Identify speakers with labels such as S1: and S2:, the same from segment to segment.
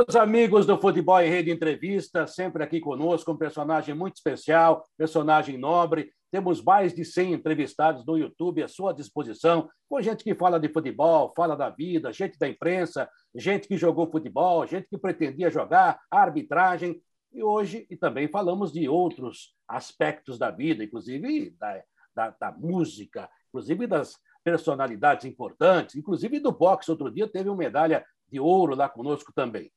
S1: Meus amigos do Futebol em Rede Entrevista, sempre aqui conosco, um personagem muito especial, personagem nobre. Temos mais de 100 entrevistados no YouTube à sua disposição, com gente que fala de futebol, fala da vida, gente da imprensa, gente que jogou futebol, gente que pretendia jogar, arbitragem. E hoje e também falamos de outros aspectos da vida, inclusive da, da, da música, inclusive das personalidades importantes, inclusive do boxe. Outro dia teve uma medalha de ouro lá conosco também.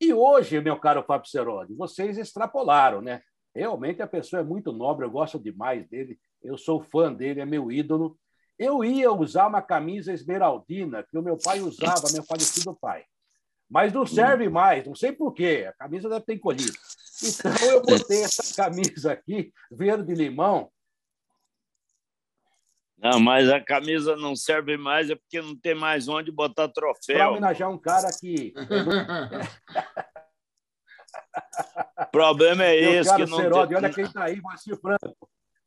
S1: E hoje, meu caro Fábio Cerodi, vocês extrapolaram, né? Realmente a pessoa é muito nobre, eu gosto demais dele, eu sou fã dele, é meu ídolo. Eu ia usar uma camisa esmeraldina que o meu pai usava, meu falecido pai. Mas não serve hum. mais, não sei por quê, a camisa deve ter encolhido. Então eu botei essa camisa aqui, verde-limão,
S2: não, mas a camisa não serve mais, é porque não tem mais onde botar troféu.
S1: Para homenagear um cara que.
S2: o problema é meu esse. que não
S1: Cerode, tem... Olha quem está aí, Macio Franco.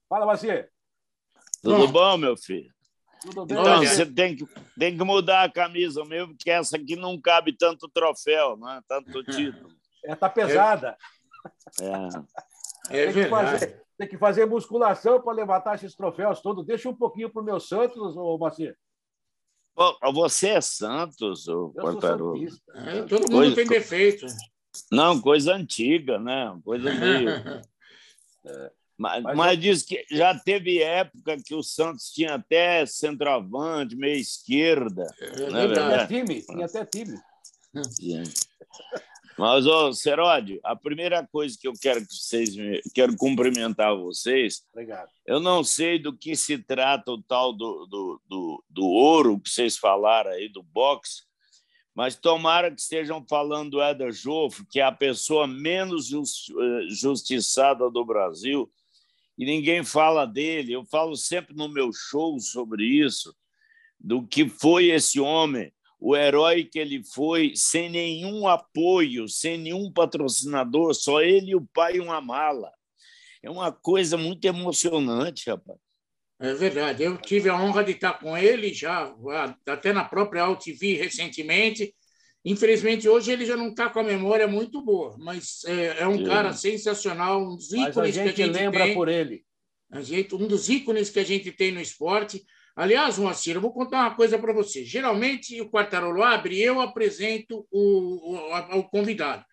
S1: Fala, Macio.
S2: Tudo bom, meu filho? Tudo bem. Então, você tem que, tem que mudar a camisa mesmo, porque essa aqui não cabe tanto troféu, não é? tanto título.
S1: É, tá pesada.
S2: É, é
S1: tem, que fazer, tem que fazer musculação para levantar esses troféus todos. Deixa um pouquinho para o meu Santos, ô Macia.
S2: Você é Santos, o Quartarolo.
S3: É, todo mundo coisa, tem defeito.
S2: Não, coisa antiga, né? Coisa meio. é. Mas, mas, mas diz que já teve época que o Santos tinha até centroavante, meia esquerda.
S1: É, né, tinha até time, tinha até time.
S2: Mas, ô, Seródio, a primeira coisa que eu quero que vocês me... quero cumprimentar vocês.
S1: Obrigado.
S2: Eu não sei do que se trata o tal do, do, do, do ouro que vocês falaram aí, do boxe, mas tomara que estejam falando do Éder Joffre, que é a pessoa menos eh, justiçada do Brasil, e ninguém fala dele. Eu falo sempre no meu show sobre isso, do que foi esse homem o herói que ele foi, sem nenhum apoio, sem nenhum patrocinador, só ele e o pai uma mala. É uma coisa muito emocionante, rapaz.
S3: É verdade. Eu tive a honra de estar com ele já, até na própria AltV recentemente. Infelizmente, hoje ele já não está com a memória muito boa, mas é, é um Sim. cara sensacional, um dos ícones
S1: mas a gente
S3: que a gente
S1: lembra
S3: tem.
S1: por ele.
S3: A gente, um dos ícones que a gente tem no esporte. Aliás, Moacir, eu vou contar uma coisa para você. Geralmente, o Quartarolo abre e eu apresento o, o, o, convidado.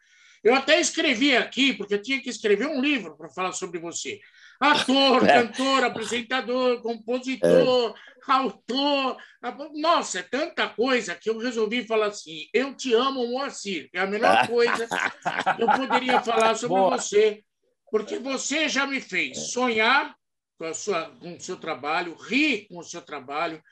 S3: Eu até escrevi aqui, porque eu tinha que escrever um livro para falar sobre você. Ator, é. cantor, apresentador, compositor, é. autor. Nossa, é tanta coisa que eu resolvi falar assim: eu te amo, Moacir. É a melhor coisa que eu poderia falar sobre Boa. você, porque você já me fez sonhar com, a sua, com o seu trabalho, rir com o seu trabalho,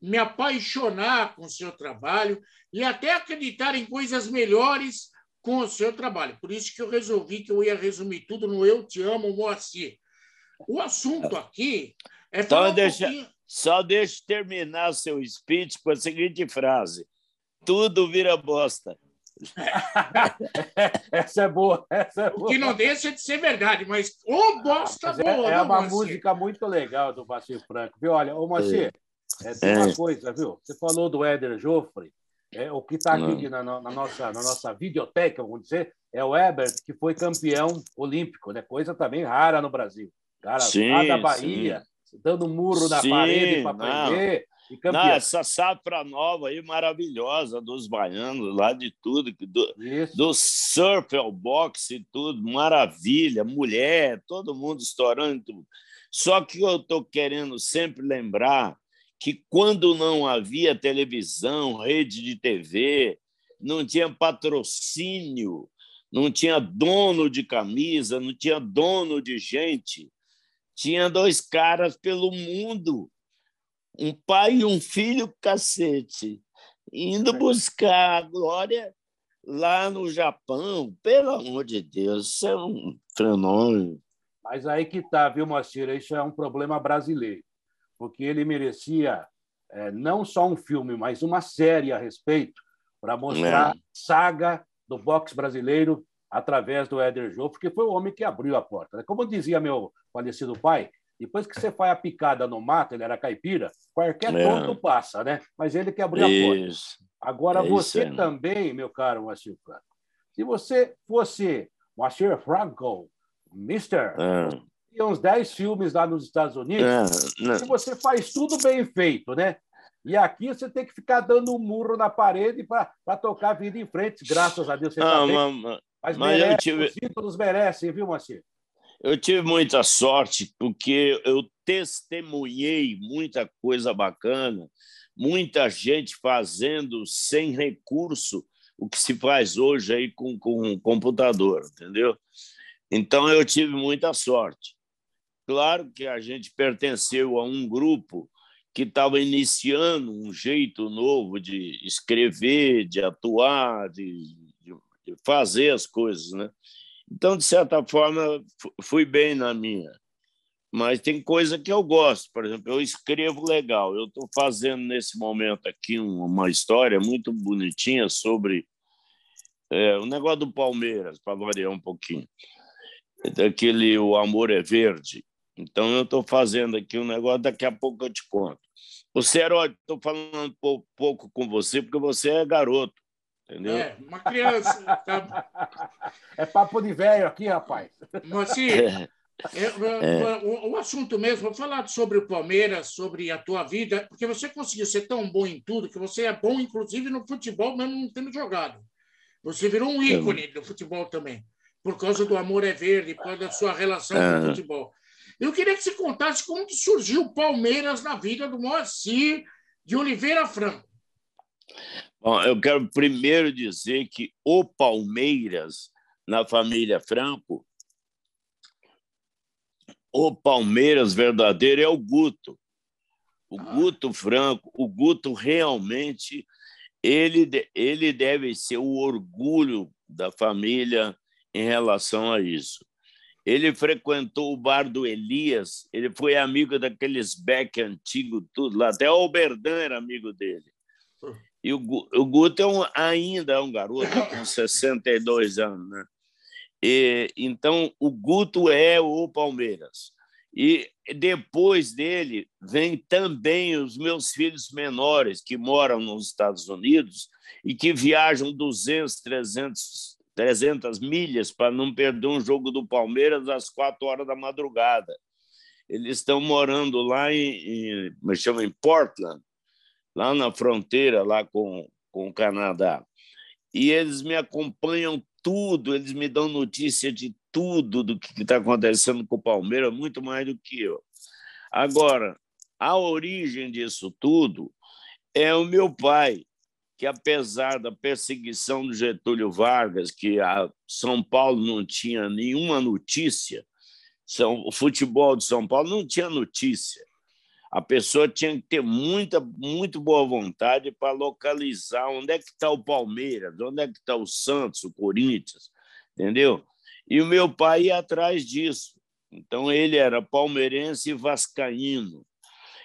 S3: me apaixonar com o seu trabalho e até acreditar em coisas melhores com o seu trabalho. Por isso que eu resolvi que eu ia resumir tudo no Eu Te Amo, Moacir. O assunto aqui é
S2: então, deixa, um Só deixe terminar seu speech com a seguinte frase. Tudo vira bosta.
S1: essa é boa, essa é boa.
S3: O que não deixa de ser verdade, mas ô bosta mas é, boa.
S1: É, é uma música muito legal do Bacio Franco. Viu? Olha, ô Moacir, é. é, tem uma coisa, viu? Você falou do Éder Joffre, é, o que está aqui na, na, nossa, na nossa videoteca, vamos dizer, é o Ebert, que foi campeão olímpico, né? coisa também rara no Brasil. Cara, sim, lá da Bahia, sim. dando murro na sim, parede para aprender.
S2: Não, essa safra nova aí maravilhosa dos baianos, lá de tudo, do, do surf ao boxe e tudo, maravilha, mulher, todo mundo estourando tudo. Só que eu estou querendo sempre lembrar que quando não havia televisão, rede de TV, não tinha patrocínio, não tinha dono de camisa, não tinha dono de gente, tinha dois caras pelo mundo um pai e um filho cacete, indo buscar a glória lá no Japão. Pelo amor de Deus, isso é um fenômeno.
S1: Mas aí que está, viu, Moacir? Isso é um problema brasileiro, porque ele merecia é, não só um filme, mas uma série a respeito para mostrar é. saga do boxe brasileiro através do Éder Jô, porque foi o homem que abriu a porta. Como dizia meu falecido pai, depois que você faz a picada no mato, ele era caipira, qualquer é. tonto passa, né? Mas ele que abriu a porta. Agora, é você também, meu caro Moacir Franco, Se você fosse Moacir Franco, Mister, é. uns 10 filmes lá nos Estados Unidos, é, você faz tudo bem feito, né? E aqui você tem que ficar dando um murro na parede para tocar a vida em frente, graças a Deus. Você ah, tá mas, mas, mas merece, tive... os títulos merecem, viu, Moacir?
S2: Eu tive muita sorte, porque eu testemunhei muita coisa bacana, muita gente fazendo sem recurso o que se faz hoje aí com, com um computador, entendeu? Então eu tive muita sorte. Claro que a gente pertenceu a um grupo que estava iniciando um jeito novo de escrever, de atuar, de, de fazer as coisas, né? Então, de certa forma, fui bem na minha. Mas tem coisa que eu gosto, por exemplo, eu escrevo legal. Eu estou fazendo nesse momento aqui uma história muito bonitinha sobre é, o negócio do Palmeiras, para variar um pouquinho. Daquele O Amor é Verde. Então, eu estou fazendo aqui um negócio, daqui a pouco eu te conto. O Cero, estou falando pouco com você, porque você é garoto. Entendeu?
S3: É, uma criança.
S1: Tá... É papo de velho aqui, rapaz.
S3: Mas, assim, é, é. O, o, assunto mesmo, vou falar sobre o Palmeiras, sobre a tua vida, porque você conseguiu ser tão bom em tudo que você é bom, inclusive, no futebol, mesmo não tendo jogado. Você virou um ícone do futebol também, por causa do amor é verde, por causa da sua relação com o futebol. Eu queria que você contasse como que surgiu o Palmeiras na vida do Moacir de Oliveira Franco.
S2: Bom, eu quero primeiro dizer que o Palmeiras, na família Franco, o Palmeiras verdadeiro é o Guto. O ah. Guto Franco, o Guto realmente ele, ele deve ser o orgulho da família em relação a isso. Ele frequentou o bar do Elias, ele foi amigo daqueles Beck antigos, tudo lá. Até o Oberdan era amigo dele. E o, o Guto é um, ainda é um garoto com 62 anos, né? E, então, o Guto é o Palmeiras. E depois dele vem também os meus filhos menores que moram nos Estados Unidos e que viajam 200, 300, 300 milhas para não perder um jogo do Palmeiras às quatro horas da madrugada. Eles estão morando lá em, em, me chama, em Portland, lá na fronteira lá com, com o Canadá. E eles me acompanham tudo, eles me dão notícia de tudo do que está acontecendo com o Palmeiras, muito mais do que eu. Agora, a origem disso tudo é o meu pai, que apesar da perseguição do Getúlio Vargas, que a São Paulo não tinha nenhuma notícia, o futebol de São Paulo não tinha notícia a pessoa tinha que ter muita, muito boa vontade para localizar onde é que está o Palmeiras, onde é que está o Santos, o Corinthians, entendeu? E o meu pai ia atrás disso. Então ele era palmeirense e vascaíno.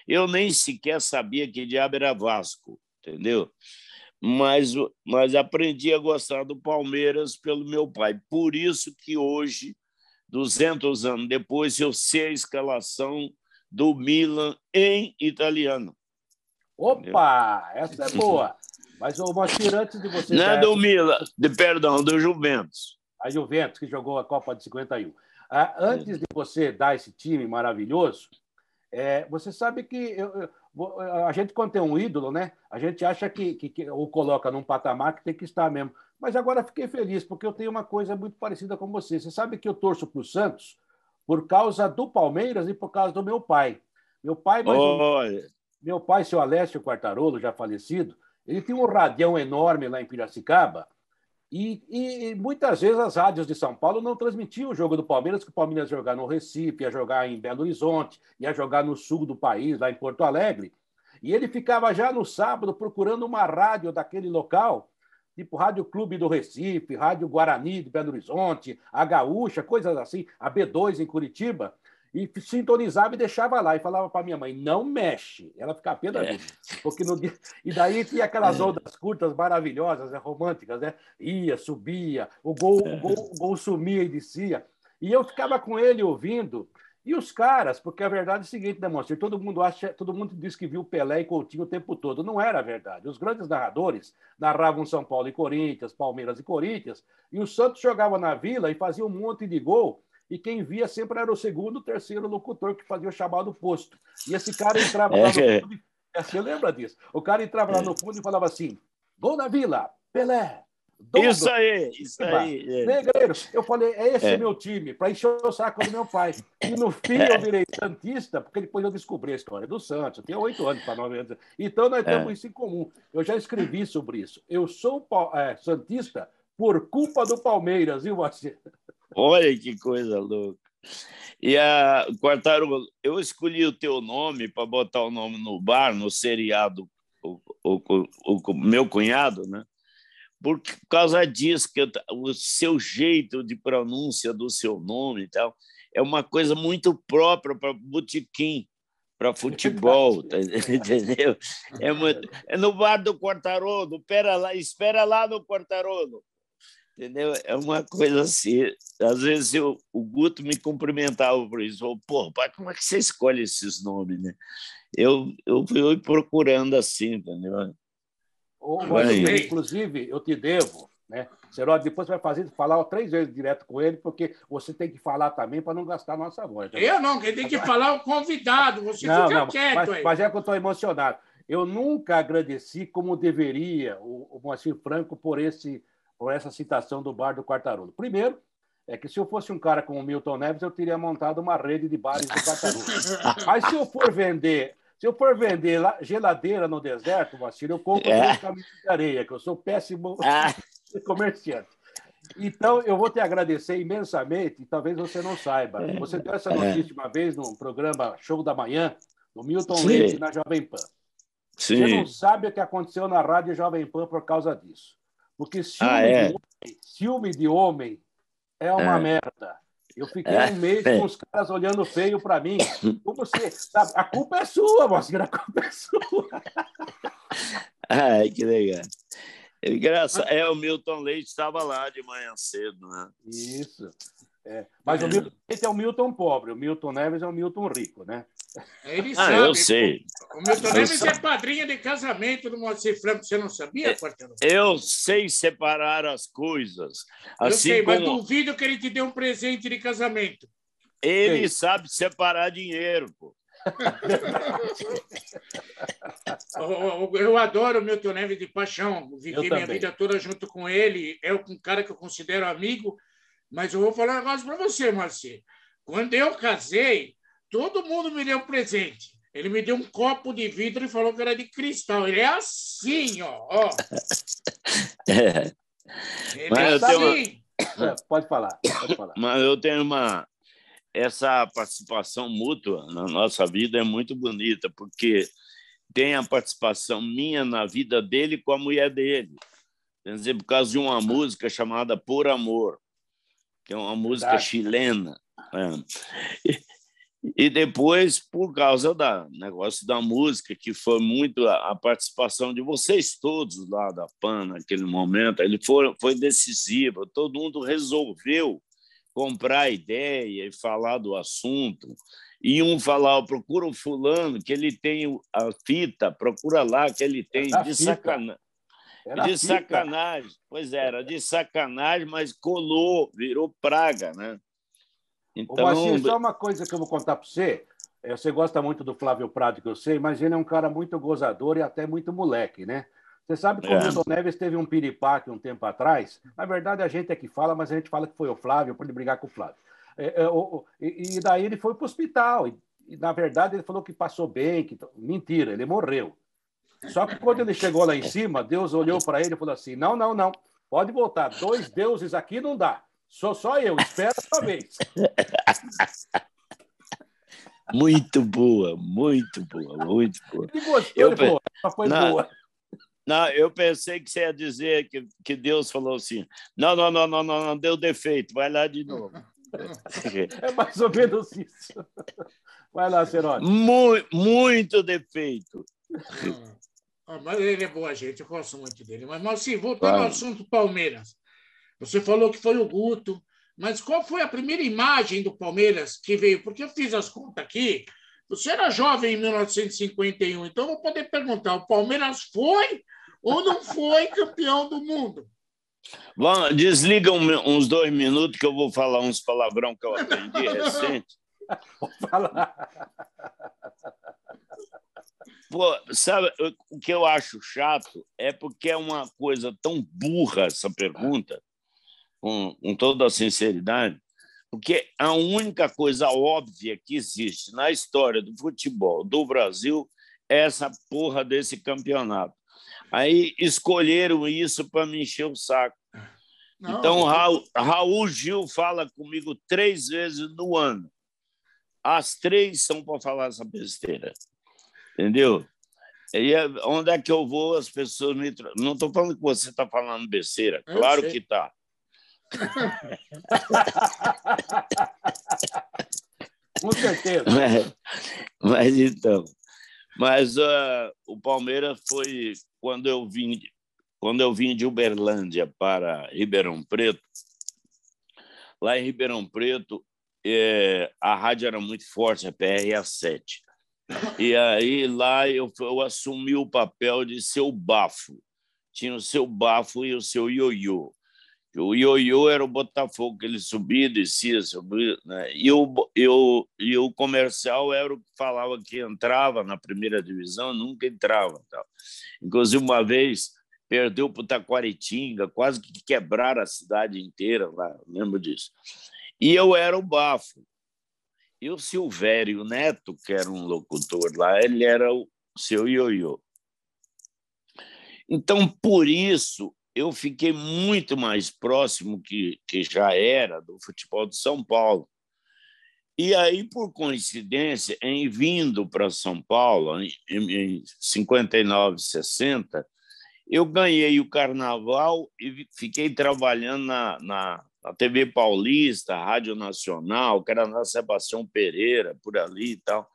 S2: Eu nem sequer sabia que diabo era Vasco, entendeu? Mas, mas aprendi a gostar do Palmeiras pelo meu pai. Por isso que hoje, 200 anos depois, eu sei a escalação do Milan em italiano.
S1: Opa, essa é boa. Mas o Moacir, antes de você.
S2: Não é do essa... Milan, de, perdão, do Juventus.
S1: A Juventus, que jogou a Copa de 51. Ah, antes de você dar esse time maravilhoso, é, você sabe que eu, eu, a gente, quando tem um ídolo, né, a gente acha que, que, que o coloca num patamar que tem que estar mesmo. Mas agora fiquei feliz, porque eu tenho uma coisa muito parecida com você. Você sabe que eu torço para o Santos, por causa do Palmeiras e por causa do meu pai. Meu pai, meu pai, seu Alessio Quartarolo, já falecido, ele tinha um radião enorme lá em Piracicaba e, e, muitas vezes as rádios de São Paulo não transmitiam o jogo do Palmeiras, que o Palmeiras ia jogar no Recife, ia jogar em Belo Horizonte, ia jogar no sul do país, lá em Porto Alegre. E ele ficava já no sábado procurando uma rádio daquele local tipo Rádio Clube do Recife, Rádio Guarani de Belo Horizonte, a Gaúcha, coisas assim, a B2 em Curitiba, e sintonizava e deixava lá e falava para minha mãe, não mexe. Ela ficava pé da é. porque no dia... E daí tinha aquelas é. ondas curtas maravilhosas, né, românticas, né? Ia, subia, o gol, é. o gol, o gol sumia e descia. E eu ficava com ele ouvindo, E os caras, porque a verdade é o seguinte, né, Monster? Todo mundo acha, todo mundo diz que viu Pelé e Coutinho o tempo todo. Não era verdade. Os grandes narradores narravam São Paulo e Corinthians, Palmeiras e Corinthians, e o Santos jogava na Vila e fazia um monte de gol, e quem via sempre era o segundo, terceiro locutor que fazia o chamado posto. E esse cara entrava lá no é. fundo. Você lembra disso? O cara entrava lá no fundo e falava assim: Gol na Vila, Pelé,
S2: isso aí, isso aí.
S1: É. Negreiros, eu falei, é esse é. meu time, para encher o saco do meu pai. E no fim eu virei Santista, porque depois eu descobri a história do Santos. Eu tinha oito anos para nove anos. Então nós temos é. isso em comum. Eu já escrevi sobre isso. Eu sou é, Santista por culpa do Palmeiras, viu, você?
S2: Olha que coisa louca. E a Quartaro, eu escolhi o teu nome para botar o nome no bar, no seriado, o, o, o, o meu cunhado, né? Por causa disso, que o seu jeito de pronúncia do seu nome e tal é uma coisa muito própria para botequim, para futebol, tá, entendeu? É, muito, é no bar do Quartarolo, espera lá, espera lá no Quartarolo, entendeu? É uma coisa assim. Às vezes eu, o Guto me cumprimentava por isso, falou, pô, pai, como é que você escolhe esses nomes, né? Eu, eu fui procurando assim, entendeu?
S1: Inclusive, eu te devo, né? Seródio, depois você vai fazer, falar três vezes direto com ele, porque você tem que falar também para não gastar nossa voz.
S3: Tá eu não, quem tem que falar é o convidado, você não, fica não, quieto
S1: mas,
S3: aí.
S1: Mas é que eu estou emocionado. Eu nunca agradeci como deveria o, o Moacir Franco por, esse, por essa citação do bar do Quartarudo. Primeiro, é que se eu fosse um cara como o Milton Neves, eu teria montado uma rede de bares do Quartarudo. Mas se eu for vender se eu for vender geladeira no deserto, Vacilo, eu compro é. caminho de areia, que eu sou péssimo ah. comerciante. Então, eu vou te agradecer imensamente, e talvez você não saiba. É. Você deu essa é. notícia uma vez num programa Show da Manhã, do Milton Sim. Leite, na Jovem Pan. Sim. Você não sabe o que aconteceu na Rádio Jovem Pan por causa disso. Porque ciúme, ah, é? de, homem, ciúme de homem é uma é. merda. Eu fiquei um mês com os caras olhando feio para mim. Como você sabe? A culpa é sua, Moacir, a culpa é sua.
S2: Ai, que legal. Engraçado. É, o Milton Leite estava lá de manhã cedo, né?
S1: Isso. É. Mas o Milton Leite é o Milton pobre, o Milton Neves é o Milton rico, né?
S3: Ele ah, sabe.
S2: eu sei.
S3: O Milton eu Neves é padrinha de casamento do Moacir Franco. Você não sabia, é, Quarteirão?
S2: Eu sei separar as coisas.
S3: Assim eu sei, como... mas duvido que ele te dê um presente de casamento.
S2: Ele sabe separar dinheiro, pô.
S3: eu adoro o Milton Neves de paixão. Vivi minha vida toda junto com ele. É um cara que eu considero amigo mas eu vou falar um negócio para você, Marcelo. Quando eu casei, todo mundo me deu um presente. Ele me deu um copo de vidro e falou que era de cristal. Ele é assim, ó. ó.
S1: É. Ele Mas é assim. Uma... É, pode falar, pode falar.
S2: Mas eu tenho uma. Essa participação mútua na nossa vida é muito bonita, porque tem a participação minha na vida dele com a mulher dele. Quer dizer, por causa de uma música chamada Por Amor que é uma música Verdade. chilena. Né? E, depois, por causa do negócio da música, que foi muito a, a, participação de vocês todos lá da PAN naquele momento, ele foi, foi decisivo, todo mundo resolveu comprar a ideia e falar do assunto. E um falar, procura o fulano, que ele tem a fita, procura lá, que ele tem de sacanagem. Era de sacanagem. Pois era, de sacanagem, mas colou, virou praga, né?
S1: Então... Ô, só uma coisa que eu vou contar para você. É, você gosta muito do Flávio Prado, que eu sei, mas ele é um cara muito gozador e até muito moleque, né? Você sabe que o é. Milton Neves teve um piripaque um tempo atrás? Na verdade, a gente é que fala, mas a gente fala que foi o Flávio, para ele brigar com o Flávio. É, é, e, daí ele foi para o hospital. E, na verdade, ele falou que passou bem. Que... Mentira, ele morreu. Só que quando ele chegou lá em cima, Deus olhou para ele e falou assim: não, não, não, pode voltar. Dois deuses aqui não dá. Sou só eu, espera uma vez.
S2: Muito boa, muito boa, muito boa.
S1: Ele gostou, eu, ele foi não, boa.
S2: Não, eu pensei que você ia dizer que, que Deus falou assim: não, não, não, não, não, não, deu defeito, vai lá de novo.
S1: É mais ou menos isso. Vai lá, Seródio.
S2: Muito, muito defeito.
S3: Ah, mas ele é boa gente, eu gosto muito dele. Mas, Malci, voltando claro. ao assunto Palmeiras. Você falou que foi o Guto, mas qual foi a primeira imagem do Palmeiras que veio? Porque eu fiz as contas aqui. Você era jovem em 1951, então eu vou poder perguntar: o Palmeiras foi ou não foi campeão do mundo?
S2: Vamos, desliga uns dois minutos que eu vou falar uns palavrão que eu aprendi recente. Vou falar. Pô, sabe, o que eu acho chato é porque é uma coisa tão burra essa pergunta, com, com toda a sinceridade, porque a única coisa óbvia que existe na história do futebol do Brasil é essa porra desse campeonato. Aí escolheram isso para me encher o saco. Não, então, Raul, Raul Gil fala comigo três vezes no ano. As três são para falar essa besteira. Entendeu? E é, onde é que eu vou, as pessoas me. Não estou falando que você está falando besteira. Claro que está.
S1: Com certeza.
S2: Mas, mas então. Mas uh, o Palmeiras foi quando eu vim quando eu vim de Uberlândia para Ribeirão Preto. Lá em Ribeirão Preto, é, a rádio era muito forte, a PRA7. E aí lá eu, eu assumi o papel de seu bafo. Tinha o seu bafo e o seu ioiô. O ioiô era o Botafogo, que ele subia e descia, subia, né? e, o, e, o, e o comercial era o que falava que entrava na primeira divisão, nunca entrava. Tal. Inclusive, uma vez perdeu para o Taquaritinga, quase que quebraram a cidade inteira lá, lembro disso. E eu era o bafo. E o Silvério Neto, que era um locutor lá, ele era o seu ioiô. Então, por isso, eu fiquei muito mais próximo que, que já era do futebol de São Paulo. E aí, por coincidência, em vindo para São Paulo, em, em 59, 60, eu ganhei o carnaval e fiquei trabalhando na, na, na TV Paulista, Rádio Nacional, que era na Sebastião Pereira, por ali e tal.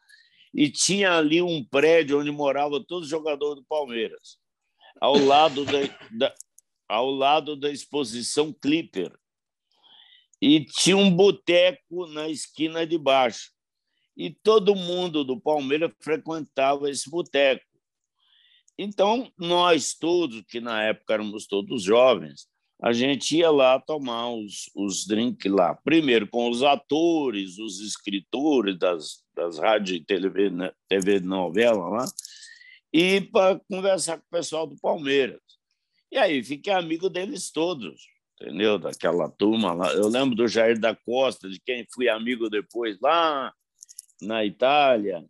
S2: E tinha ali um prédio onde morava todos os jogadores do Palmeiras, ao lado da, da ao lado da exposição Clipper. E tinha um boteco na esquina de baixo. E todo mundo do Palmeiras frequentava esse boteco. Então, nós todos, que na época éramos todos jovens, a gente ia lá tomar os, os drinks lá. Primeiro com os atores, os escritores das, das rádios e TV, né, TV novela lá, e para conversar com o pessoal do Palmeiras. E aí fiquei amigo deles todos, entendeu? Daquela turma lá. Eu lembro do Jair da Costa, de quem fui amigo depois lá na Itália.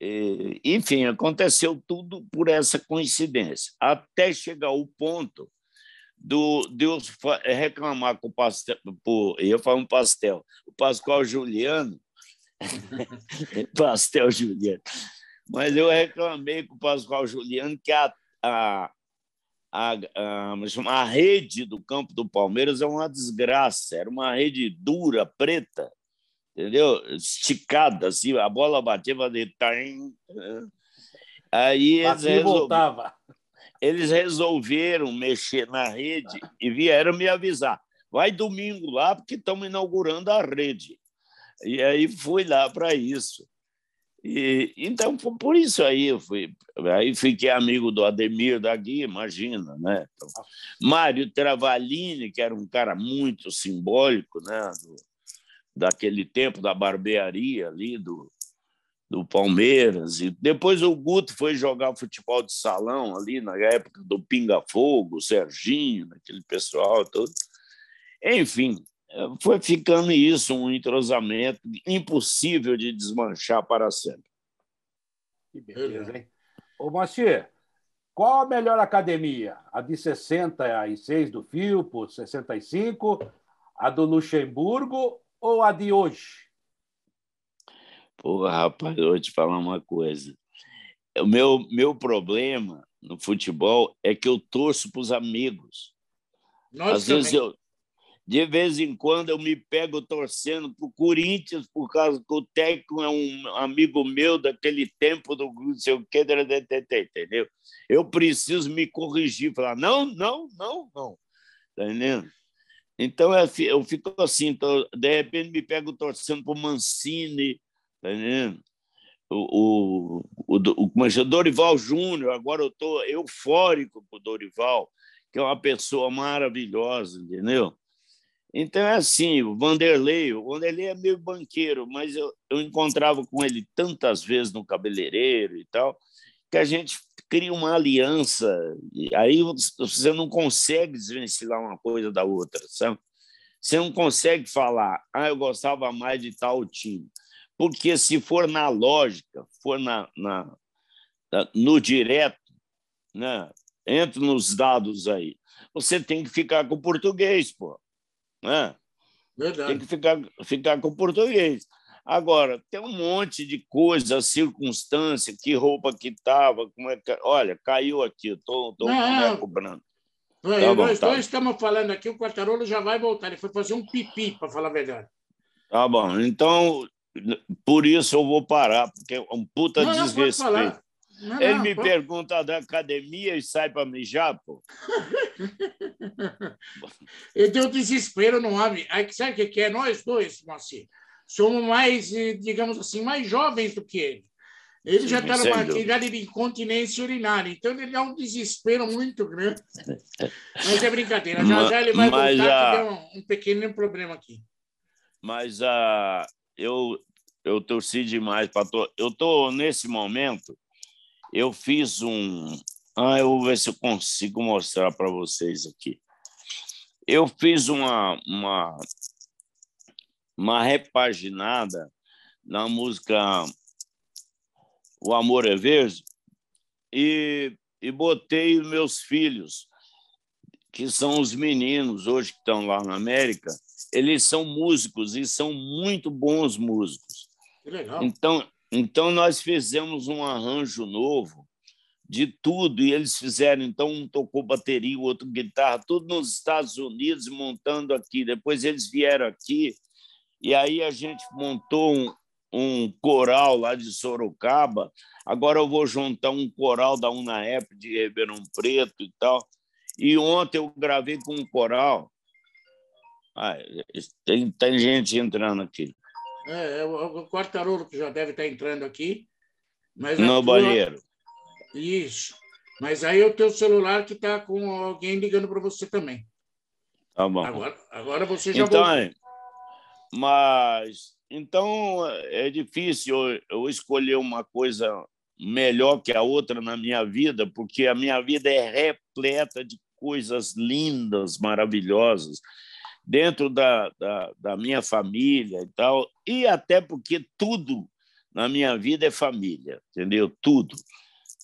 S2: E, enfim, aconteceu tudo por essa coincidência, até chegar o ponto do Deus reclamar com o pastel, eu falo um pastel, o Pascoal Juliano, pastel Juliano, mas eu reclamei com o Pascoal Juliano que a, a, a, a, a rede do campo do Palmeiras é uma desgraça, era uma rede dura, preta, entendeu? Esticada, assim, a bola batia, fazia... Aí eles, resolveram, eles resolveram mexer na rede e vieram me avisar. Vai domingo lá, porque estamos inaugurando a rede. E aí fui lá para isso. E, então, por isso aí eu fui. Aí fiquei amigo do Ademir da Guia, imagina, né? Então, Mário Travalini, que era um cara muito simbólico, né? Do, daquele tempo da barbearia ali do, do Palmeiras. E depois o Guto foi jogar futebol de salão ali na época do Pinga Fogo, Serginho, aquele pessoal todo. Enfim, foi ficando isso, um entrosamento impossível de desmanchar para sempre.
S1: Que beleza, hein? Ô, Machê, qual a melhor academia? A de 66 do Filpo, 65, a do Luxemburgo ou a de hoje?
S2: Pô, rapaz, eu vou te falar uma coisa. O meu, meu problema no futebol é que eu torço para os amigos. Nós Às também. vezes eu, de vez em quando eu me pego torcendo para o Corinthians, por causa que o técnico é um amigo meu daquele tempo do não sei o que, entendeu? Eu preciso me corrigir, falar, não, não, não, não. Tá entendendo? Então eu fico assim, de repente me pego torcendo para o Mancini, tá entendendo? O, o, o, o Dorival Júnior, agora eu estou eufórico com o Dorival, que é uma pessoa maravilhosa, entendeu? Então é assim, o Vanderlei, o Vanderlei é meio banqueiro, mas eu, eu encontrava com ele tantas vezes no cabeleireiro e tal, que a gente cria uma aliança, e aí você não consegue desvencilhar uma coisa da outra, sabe? Você não consegue falar, ah, eu gostava mais de tal time. Porque se for na lógica, for na, na no direto, né? entra nos dados aí, você tem que ficar com o português, pô. Né? Verdade. Tem que ficar, ficar com o português. Agora, tem um monte de coisa, circunstância, que roupa que estava, como é que. Olha, caiu aqui, estou com o boneco branco.
S3: Tá nós bom, tá. dois estamos falando aqui, o Quartarolo já vai voltar. Ele foi fazer um pipi, para falar a verdade.
S2: Tá bom. Então, por isso eu vou parar, porque é um puta não, desrespeito. Não, Ele não, me pô. pergunta da academia e sai para mijar, pô.
S3: Ele deu desespero no homem. Aí, sabe o que é? Nós dois, Moacir somos mais, eh, digamos assim, mais jovens do que ele. Ele já está numa atividade de incontinência urinária, então ele dá um desespero muito grande. Mas é brincadeira, já já ele vai mas, voltar, a... um, um, pequeno problema aqui.
S2: Mas a, eu, eu torci demais para Eu estou, nesse momento, eu fiz um. Ah, eu vou ver se eu consigo mostrar para vocês aqui. Eu fiz uma, uma uma repaginada na música O Amor é Verde e, e botei meus filhos, que são os meninos hoje que estão lá na América, eles são músicos e são muito bons músicos.
S3: Que legal.
S2: Então, então nós fizemos um arranjo novo de tudo e eles fizeram então um tocou bateria, o outro guitarra, tudo nos Estados Unidos montando aqui. Depois eles vieram aqui e aí a gente montou um, um coral lá de Sorocaba. Agora eu vou juntar um coral da UNAEP de Ribeirão Preto e tal. E ontem eu gravei com um coral. Ah, tem, tem gente entrando aqui.
S3: É, é o, o Quartarolo que já deve estar entrando aqui.
S2: Mas no tua... banheiro.
S3: Isso. Mas aí é o teu celular que está com alguém ligando para você também.
S2: Tá bom.
S3: Agora, agora você já
S2: então, voltou. Mas então é difícil eu, escolher uma coisa melhor que a outra na minha vida, porque a minha vida é repleta de coisas lindas, maravilhosas, dentro da, da, da minha família e tal, e até porque tudo na minha vida é família, entendeu? Tudo.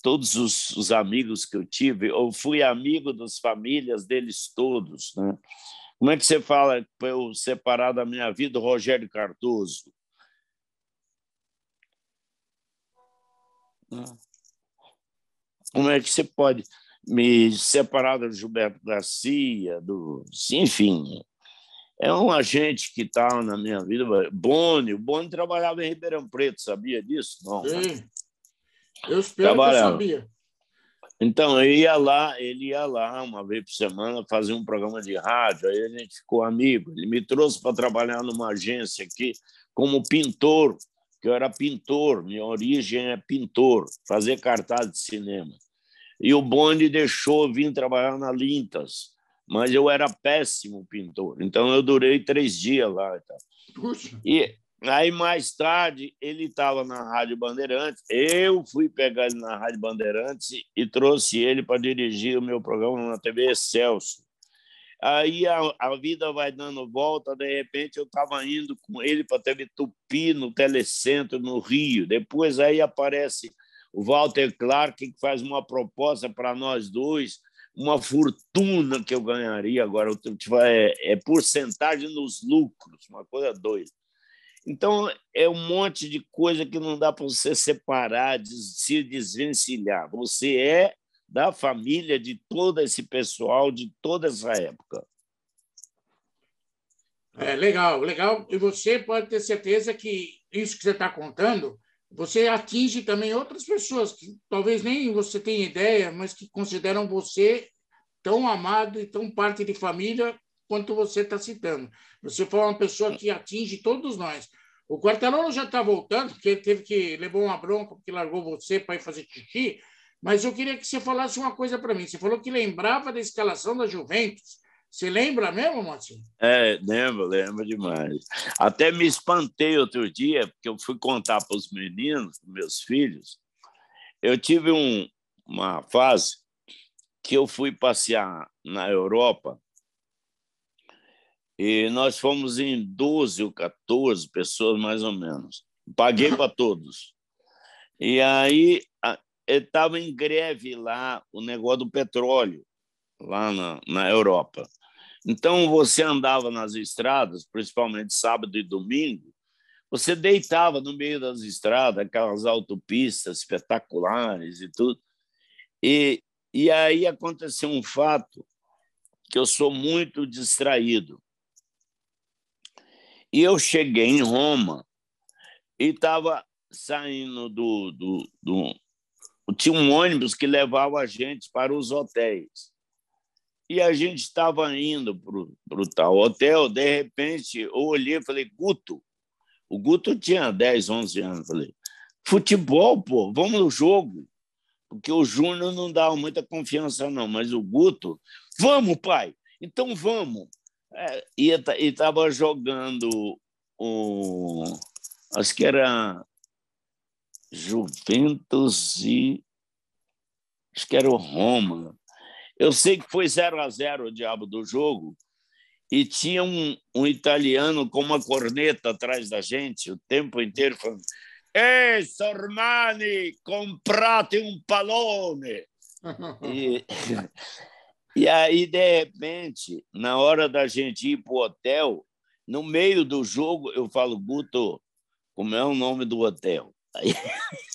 S2: Todos os, os amigos que eu tive, eu fui amigo das famílias deles todos, né? Como é que você fala para eu separar da minha vida o Rogério Cardoso? Como é que você pode me separar do Gilberto Garcia, do, enfim, é um agente que está na minha vida. Boni, o Boni trabalhava em Ribeirão Preto, sabia disso?
S3: Não. Sim. Eu espero que eu sabia.
S2: Então, eu ia lá, ele ia lá uma vez por semana fazer um programa de rádio, aí a gente ficou amigo. Ele me trouxe para trabalhar numa agência aqui como pintor, que eu era pintor, minha origem é pintor, fazer cartaz de cinema. E o Boni deixou eu vir trabalhar na Lintas, mas eu era péssimo pintor, então eu durei três dias lá. E, tal. e Aí, mais tarde, ele estava na Rádio Bandeirantes. Eu fui pegar ele na Rádio Bandeirantes e trouxe ele para dirigir o meu programa na TV Excelso. Aí a, a vida vai dando volta, de repente eu estava indo com ele para a TV Tupi, no Telecentro, no Rio. Depois aí aparece o Walter Clark, que faz uma proposta para nós dois, uma fortuna que eu ganharia agora. É, é porcentagem nos lucros, uma coisa doida. Então, é um monte de coisa que não dá para você separar, se desvencilhar. Você é da família de todo esse pessoal, de toda essa época.
S3: É legal, legal. E você pode ter certeza que isso que você está contando, você atinge também outras pessoas que talvez nem você tenha ideia, mas que consideram você tão amado e tão parte de família quanto você está citando. Você foi uma pessoa que atinge todos nós. O Quartarolo já está voltando, porque ele teve que levou uma bronca porque largou você para ir fazer xixi. Mas eu queria que você falasse uma coisa para mim. Você falou que lembrava da escalação da Juventus. Você lembra mesmo, Marcinho?
S2: É, lembro, lembro demais. Até me espantei outro dia, porque eu fui contar para os meninos, meus filhos. Eu tive um, uma fase que eu fui passear na Europa e nós fomos em 12 ou 14 pessoas, mais ou menos. Paguei para todos. E aí estava em greve lá o negócio do petróleo, lá na, na Europa. Então, você andava nas estradas, principalmente sábado e domingo, você deitava no meio das estradas, aquelas autopistas espetaculares e tudo. E, e aí aconteceu um fato que eu sou muito distraído. E eu cheguei em Roma e estava saindo do, do, do. Tinha um ônibus que levava a gente para os hotéis. E a gente estava indo para o tal hotel, de repente eu olhei e falei, Guto. O Guto tinha 10, 11 anos. Falei, futebol, pô, vamos no jogo. Porque o Júnior não dava muita confiança, não, mas o Guto, vamos, pai, então vamos. É, e estava jogando o. Acho que era Juventus e. Acho que era o Roma. Eu sei que foi 0 a 0 o diabo do jogo, e tinha um, um italiano com uma corneta atrás da gente o tempo inteiro falando: Ei, Sormani, comprate um palone! e, e aí, de repente, na hora da gente ir para o hotel, no meio do jogo, eu falo, Guto, como é o nome do hotel? Aí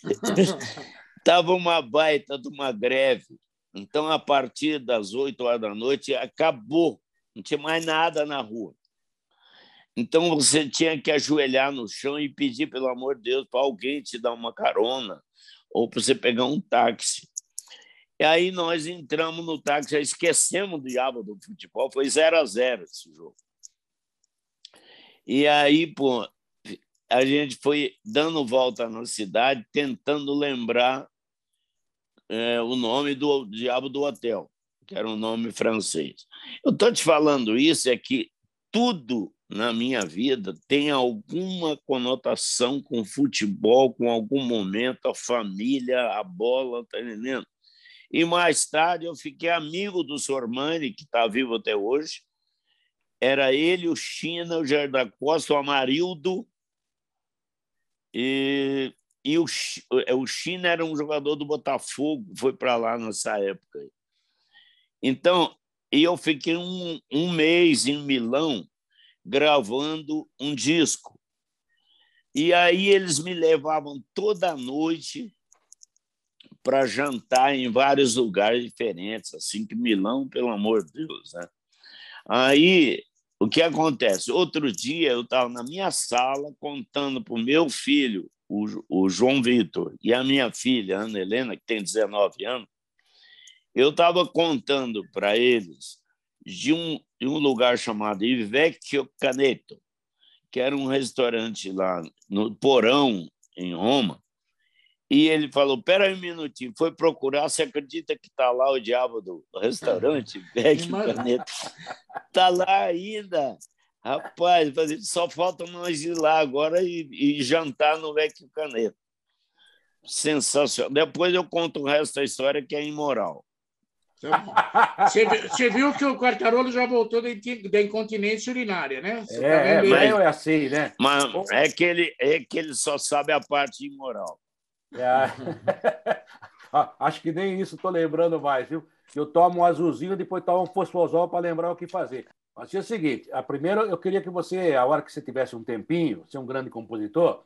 S2: estava uma baita de uma greve. Então, a partir das oito horas da noite, acabou. Não tinha mais nada na rua. Então, você tinha que ajoelhar no chão e pedir, pelo amor de Deus, para alguém te dar uma carona ou para você pegar um táxi. E aí nós entramos no táxi, já esquecemos do diabo do futebol, foi 0 a 0 esse jogo. E aí, pô, a gente foi dando volta na cidade, tentando lembrar é, o nome do diabo do hotel, que era um nome francês. Eu estou te falando isso, é que tudo na minha vida tem alguma conotação com futebol, com algum momento, a família, a bola, tá entendendo? E mais tarde eu fiquei amigo do Sormani, que está vivo até hoje. Era ele, o China, o Jair da Costa, o Amarildo. E, e o, é, o China era um jogador do Botafogo, foi para lá nessa época. Então, e eu fiquei um, um mês em Milão gravando um disco. E aí eles me levavam toda noite para jantar em vários lugares diferentes, assim que Milão, pelo amor de Deus, né? Aí o que acontece? Outro dia eu estava na minha sala contando para o meu filho, o, o João Vitor, e a minha filha, Ana Helena, que tem 19 anos, eu estava contando para eles de um, de um lugar chamado Ivecchio Caneto, que era um restaurante lá no Porão, em Roma, e ele falou: Pera aí um minutinho, foi procurar. Você acredita que está lá o diabo do restaurante? Vecchio Caneta. Está lá ainda. Rapaz, só falta nós ir lá agora e, e jantar no Vecchio Caneta. Sensacional. Depois eu conto o resto da história, que é imoral.
S3: Você, você viu que o Quartarolo já voltou da, incontinência urinária, né? Você
S1: é, tá é, mas é assim, né?
S2: Mas é que, ele, é que ele só sabe a parte imoral.
S1: É. Acho que nem isso estou lembrando mais, viu? Eu tomo um azulzinho, depois tomo um fosfosol para lembrar o que fazer. Mas é o seguinte: a primeira, eu queria que você, a hora que você tivesse um tempinho, você é um grande compositor,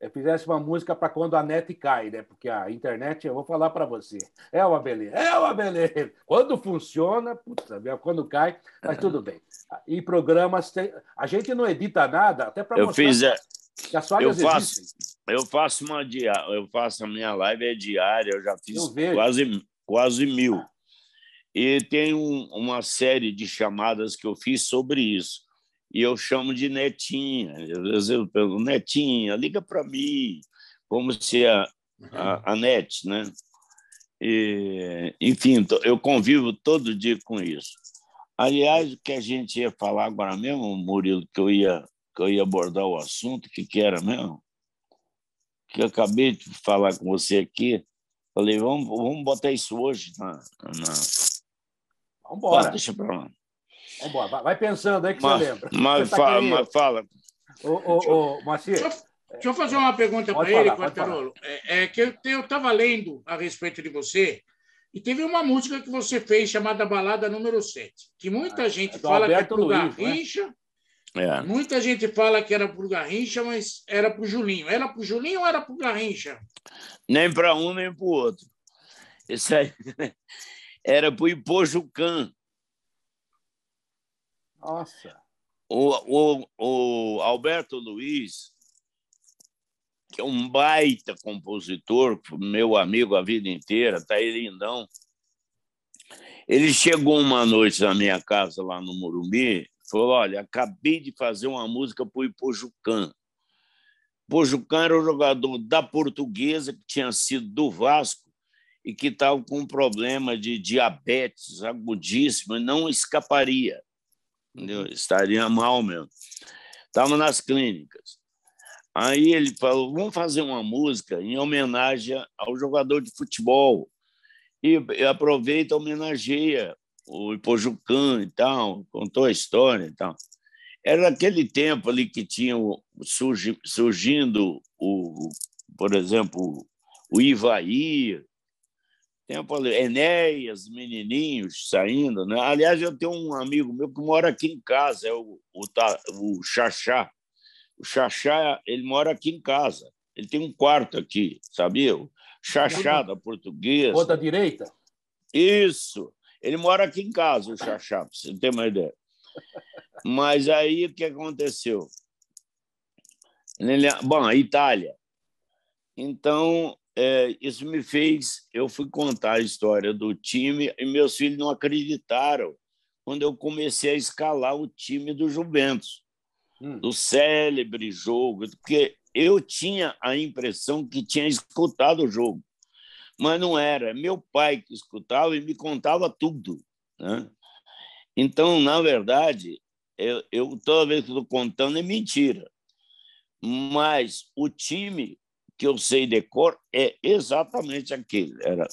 S1: eh, fizesse uma música para quando a net cai, né? Porque a internet, eu vou falar para você, é uma beleza, é uma beleza. Quando funciona, puta, quando cai, mas tudo bem. E programas, a gente não edita nada, até para
S2: mostrar. Eu fiz, a... Que as falhas eu faço, existem. Eu faço uma diária, eu faço a minha live é diária, eu já fiz eu quase, quase mil. E tem um, uma série de chamadas que eu fiz sobre isso. E eu chamo de Netinha. Às vezes eu pergunto, Netinha, liga para mim, como se a, a, a net, né? E, enfim, eu convivo todo dia com isso. Aliás, o que a gente ia falar agora mesmo, Murilo, que eu ia, que eu ia abordar o assunto, o que, que era mesmo? Que eu acabei de falar com você aqui. Falei, vamos, vamos botar isso hoje na. na...
S1: Vamos embora. deixa para lá. Vamos Vai pensando aí que mas, você lembra.
S2: Mas, você tá fala, mas fala.
S1: Ô, ô, ô.
S3: Deixa eu fazer uma pergunta para ele, Quartarolo. É, é, que eu estava lendo a respeito de você e teve uma música que você fez chamada Balada Número 7, que muita ah, gente é fala Alberto que é pro Luiz, Garrincha. É? Muita gente fala que era pro Garrincha, mas era pro Julinho. Era pro Julinho ou era pro Garrincha?
S2: Nem para um, nem para o outro. Isso aí era pro Ipojucan.
S1: Nossa.
S2: O, o, o Alberto Luiz que é um baita compositor, meu amigo a vida inteira, tá aí lindão. Ele chegou uma noite na minha casa lá no Morumbi, falou: Olha, acabei de fazer uma música para o Ipojucan. Pojucan era o jogador da Portuguesa, que tinha sido do Vasco e que estava com um problema de diabetes agudíssimo não escaparia. Entendeu? Estaria mal mesmo. Estava nas clínicas. Aí ele falou: vamos fazer uma música em homenagem ao jogador de futebol. E aproveita, homenageia o Ipojucan e tal, contou a história e tal. Era aquele tempo ali que tinha surgi, surgindo, o, por exemplo, o Ivaí, tempo ali, Enéas, menininhos saindo. Né? Aliás, eu tenho um amigo meu que mora aqui em casa, é o, o, o Xaxá. O Xaxá, ele mora aqui em casa. Ele tem um quarto aqui, sabia? O Xaxá da portuguesa.
S1: Ou da direita?
S2: Isso. Ele mora aqui em casa, o Xaxá, para você ter uma ideia. Mas aí o que aconteceu? Bom, a Itália. Então, é, isso me fez. Eu fui contar a história do time e meus filhos não acreditaram quando eu comecei a escalar o time do Juventus hum. do célebre jogo, porque eu tinha a impressão que tinha escutado o jogo, mas não era. Meu pai que escutava e me contava tudo. Né? Então, na verdade, eu, eu toda vez que estou contando é mentira. Mas o time que eu sei de cor é exatamente aquele. Era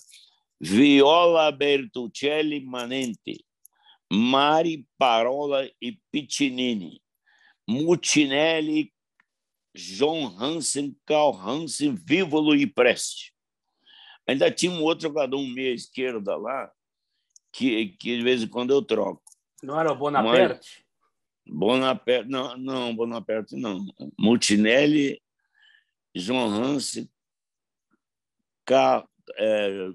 S2: Viola Bertuccelli Manente, Mari Parola e Piccinini, Mutinelli, John Hansen, Carl Hansen, Vívolo e Preste. Ainda tinha um outro jogador, um meia esquerda lá, que, que de vez em quando eu troco.
S1: Não era o Bonaparte?
S2: Mas, Bonaparte, não, não, Bonaparte não. Mutinelli, John Hansen, Carl, é,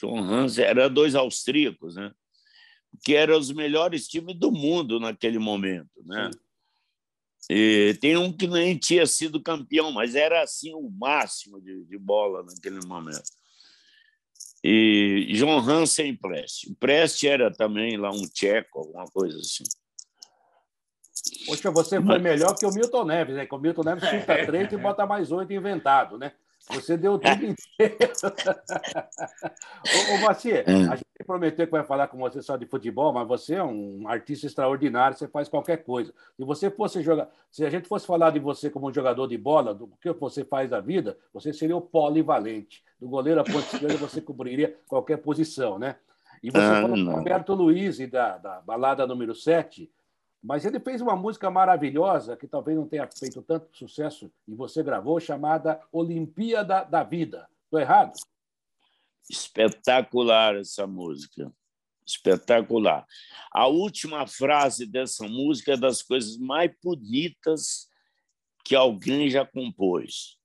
S2: John Hansen, eram dois austríacos, né? que eram os melhores times do mundo naquele momento, né? Sim. E tem um que nem tinha sido campeão, mas era assim o máximo de, de bola naquele momento. E João Hansen Preste. Preste era também lá um tcheco, alguma coisa assim.
S1: Poxa, você foi melhor que o Milton Neves, né? Que o Milton Neves chuta três e bota mais oito inventado, né? Você deu tudo inteiro. ô, ô hum. a gente prometeu que vai falar com você só de futebol, mas você é um artista extraordinário, você faz qualquer coisa. Se você fosse jogar, se a gente fosse falar de você como um jogador de bola, do que você faz da vida, você seria o polivalente. Do goleiro à ponta esquerda, você cobriria qualquer posição, né? E você ah, falou do Roberto Luiz e da, da balada número 7, mas ele fez uma música maravilhosa, que talvez não tenha feito tanto sucesso, e você gravou, chamada Olimpíada da Vida. Estou errado?
S2: Espetacular essa música. Espetacular. A última frase dessa música é das coisas mais bonitas que alguém já compôs.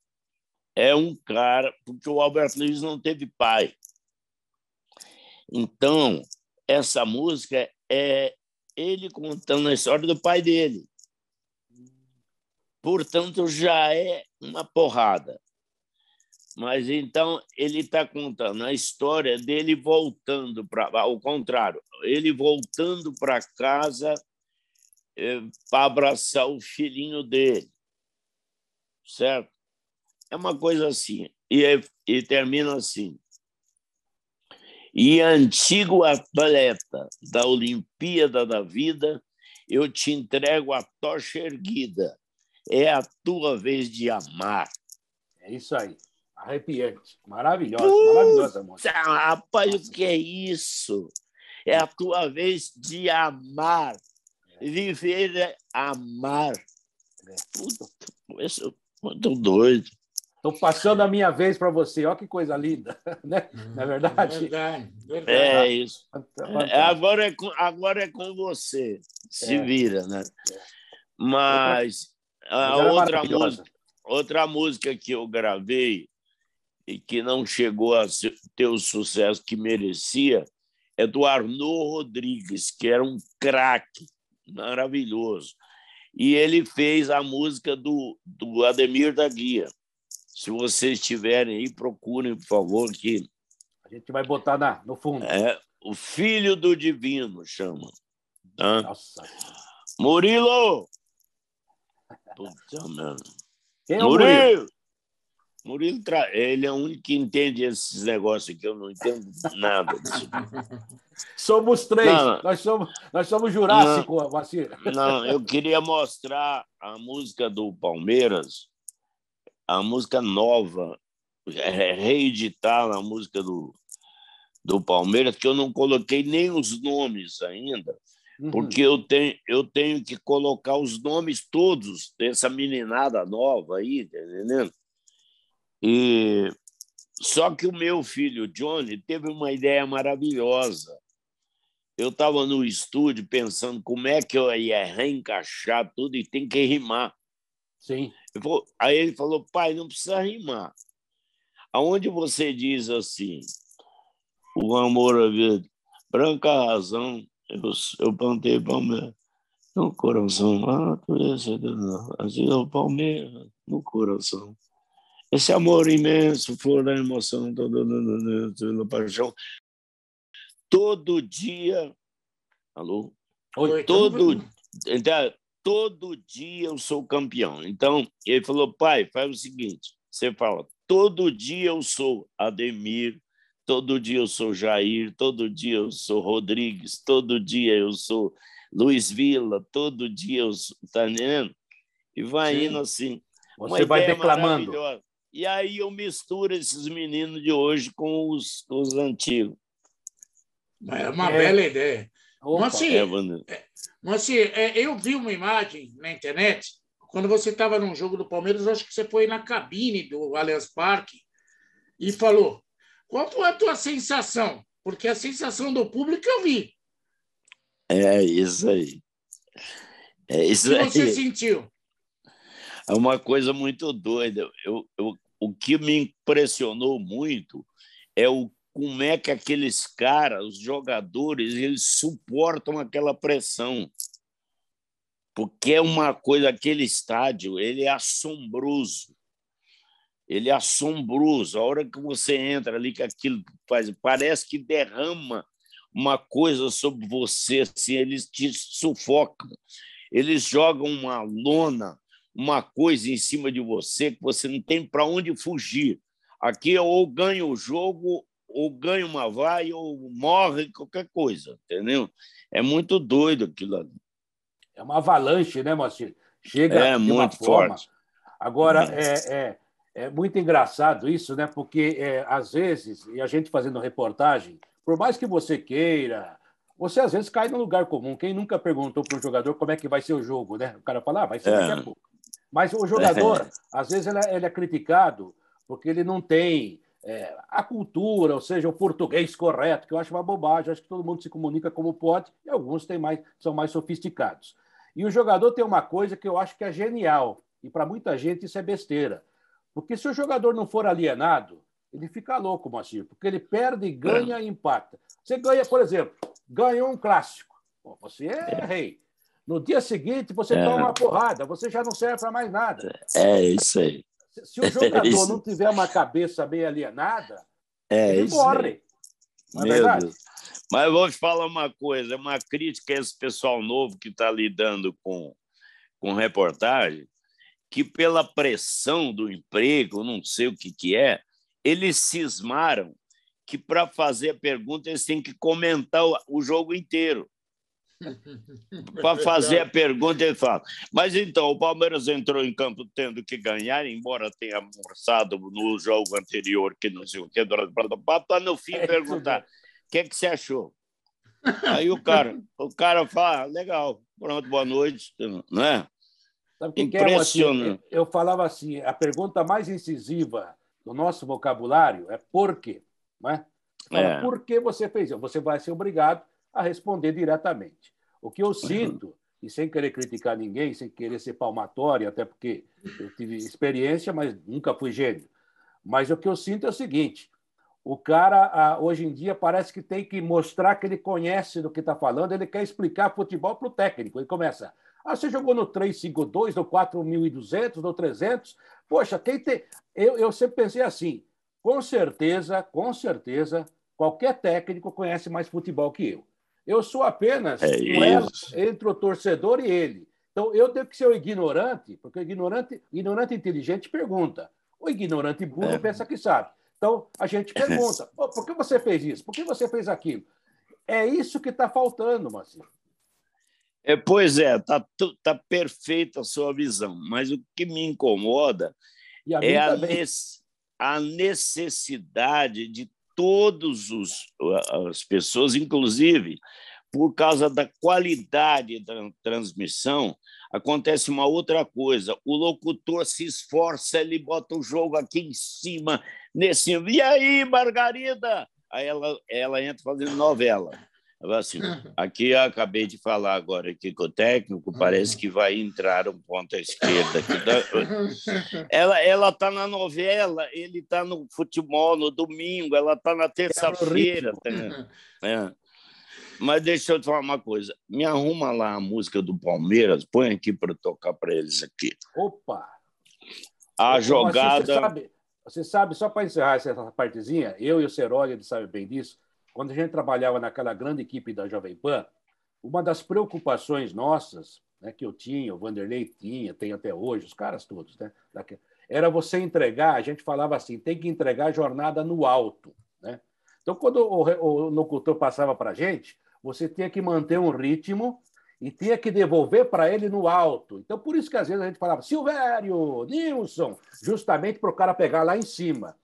S2: É um cara, porque o Alberto Luiz não teve pai. Então, essa música é ele contando a história do pai dele. Portanto, já é uma porrada. Mas então ele está contando a história dele voltando para. Ao contrário, ele voltando para casa é, para abraçar o filhinho dele. Certo? É uma coisa assim. E, é, e termina assim. E antigo atleta da Olimpíada da Vida, eu te entrego a tocha erguida. É a tua vez de amar.
S1: É isso aí. Arrepiante. Maravilhosa, Puta, maravilhosa música.
S2: Rapaz, o que é isso? É a tua vez de amar. É. Viver é amar. É. Puta, isso é muito doido.
S1: Estou passando a minha vez para você. Olha que coisa linda, né? Não é verdade?
S2: Verdade, verdade. É isso. É, agora, é com, agora é com você. Se é. vira, né? É. Mas a outra música, outra música que eu gravei e que não chegou a ter o sucesso que merecia é do Arnaud Rodrigues, que era um craque maravilhoso. E ele fez a música do, do Ademir da Guia. Se vocês tiverem aí, procurem, por favor, que.
S1: A gente vai botar na, no fundo.
S2: É, o Filho do Divino chama. Nossa. Murilo! Puta merda. Quem é Murilo! Murilo? Murilo, tra... ele é o único que entende esses negócios aqui, eu não entendo nada disso.
S1: Somos três, não, nós somos, nós somos Jurássico,
S2: Vacir. Não, eu queria mostrar a música do Palmeiras, a música nova, é, reeditar a música do, do Palmeiras, que eu não coloquei nem os nomes ainda, uhum. porque eu tenho, eu tenho que colocar os nomes todos dessa meninada nova aí, tá entendendo? E só que o meu filho Johnny teve uma ideia maravilhosa. Eu estava no estúdio pensando como é que eu ia reencaixar tudo e tem que rimar.
S1: Sim.
S2: Aí ele falou, pai, não precisa rimar. Aonde você diz assim, o amor a vida, branca razão, eu, eu plantei palmeira no coração, ah, assim é o Palmeiras no coração. Esse amor imenso, flor da emoção, toda paixão. Todo dia. Alô? Oi, todo, então, todo dia eu sou campeão. Então, ele falou, pai, faz o seguinte: você fala, todo dia eu sou Ademir, todo dia eu sou Jair, todo dia eu sou Rodrigues, todo dia eu sou Luiz Vila, todo dia eu sou. Tá entendendo? E vai Sim. indo assim.
S1: Você vai declamando.
S2: E aí eu misturo esses meninos de hoje com os, os antigos.
S3: É uma é. bela ideia. Mas, é, mas é, eu vi uma imagem na internet, quando você estava num jogo do Palmeiras, acho que você foi na cabine do Allianz Parque e falou: qual foi a tua sensação? Porque a sensação do público eu vi.
S2: É isso aí.
S3: É isso o que você sentiu?
S2: É uma coisa muito doida. Eu, eu, o que me impressionou muito é o como é que aqueles caras, os jogadores, eles suportam aquela pressão. Porque é uma coisa, aquele estádio, ele é assombroso. Ele é assombroso. A hora que você entra ali, que aquilo faz, parece que derrama uma coisa sobre você, assim, eles te sufocam. Eles jogam uma lona uma coisa em cima de você que você não tem para onde fugir. Aqui ou ganha o jogo, ou ganha uma vai, ou morre, qualquer coisa, entendeu? É muito doido aquilo ali.
S1: É uma avalanche, né, Moacir? Chega
S2: é, de muito forma. forte.
S1: Agora, é, é, é, muito engraçado isso, né? Porque, é, às vezes, e a gente fazendo reportagem, por mais que você queira, você às vezes cai no lugar comum. Quem nunca perguntou para o jogador como é que vai ser o jogo, né? O cara fala, ah, vai ser daqui a é. pouco. Mas o jogador, é. às vezes, ele é, ele é, criticado porque ele não tem é, a cultura, ou seja, o português correto, que eu acho uma bobagem. Acho que todo mundo se comunica como pode e alguns têm mais, são mais sofisticados. E o jogador tem uma coisa que eu acho que é genial, e para muita gente isso é besteira. Porque se o jogador não for alienado, ele fica louco, Moacir, porque ele perde, ganha e empata. Você ganha, por exemplo, ganhou um clássico. você é, é rei. No dia seguinte, você é. toma uma porrada, você já não serve para mais nada.
S2: É isso aí.
S1: Se o jogador não tiver uma cabeça bem alienada, é, ele morre.
S2: É Meu verdade? Deus. Mas vou te falar uma coisa, uma crítica a esse pessoal novo que está lidando com, com reportagem, que pela pressão do emprego, não sei o que, que é, eles cismaram que para fazer a pergunta eles têm que comentar o jogo inteiro. Para fazer a pergunta, ele fala. Mas então, o Palmeiras entrou em campo tendo que ganhar, embora tenha mostrado no jogo anterior que não sei o que, para no fim é perguntar: que, é que você achou? Aí o cara, o cara fala, ah, legal, pronto, boa noite, não é?
S1: Sabe que Impressionante. Que é, eu falava assim, a pergunta mais incisiva do nosso vocabulário é por quê, não é? Fala, é. Por que você fez isso? Você vai ser obrigado a responder diretamente. O que eu sinto, e sem querer criticar ninguém, sem querer ser palmatório, até porque eu tive experiência, mas nunca fui gênio. Mas o que eu sinto é o seguinte: o cara, hoje em dia, parece que tem que mostrar que ele conhece do que está falando, ele quer explicar futebol para o técnico. Ele começa. Ah, você jogou no 352, no 4200, no 300? Poxa, quem tem. Eu, eu sempre pensei assim: com certeza, com certeza, qualquer técnico conhece mais futebol que eu. Eu sou apenas é entre o torcedor e ele. Então, eu tenho que ser o ignorante, porque o ignorante, ignorante inteligente pergunta. O ignorante burro é. pensa que sabe. Então, a gente pergunta: oh, por que você fez isso? Por que você fez aquilo? É isso que está faltando, Marcelo.
S2: É, pois é, está tá perfeita a sua visão, mas o que me incomoda a é a, a, necessidade de todas as pessoas, inclusive por causa da qualidade da transmissão, acontece uma outra coisa. O locutor se esforça, ele bota o jogo aqui em cima, nesse. E aí, Margarida? Aí ela, ela entra fazendo novela. Assim, aqui eu acabei de falar agora aqui com o técnico, parece que vai entrar um ponto à esquerda. Ela ela está na novela, ele está no futebol no domingo, ela está na terça-feira. Tá, é. Mas deixa eu te falar uma coisa. Me arruma lá a música do Palmeiras, põe aqui para tocar para eles aqui.
S1: Opa!
S2: A jogada.
S1: Você sabe, você sabe só para encerrar essa partezinha, eu e o Ceroli, ele sabe bem disso, quando a gente trabalhava naquela grande equipe da Jovem Pan, uma das preocupações nossas, né, que eu tinha, o Vanderlei tinha, tem até hoje, os caras todos, né, era você entregar, a gente falava assim, tem que entregar a jornada no alto. Né? Então, quando o, o locutor passava para a gente, você tinha que manter um ritmo e tinha que devolver para ele no alto. Então, por isso que às vezes a gente falava Silvério, Nilson, justamente para o cara pegar lá em cima.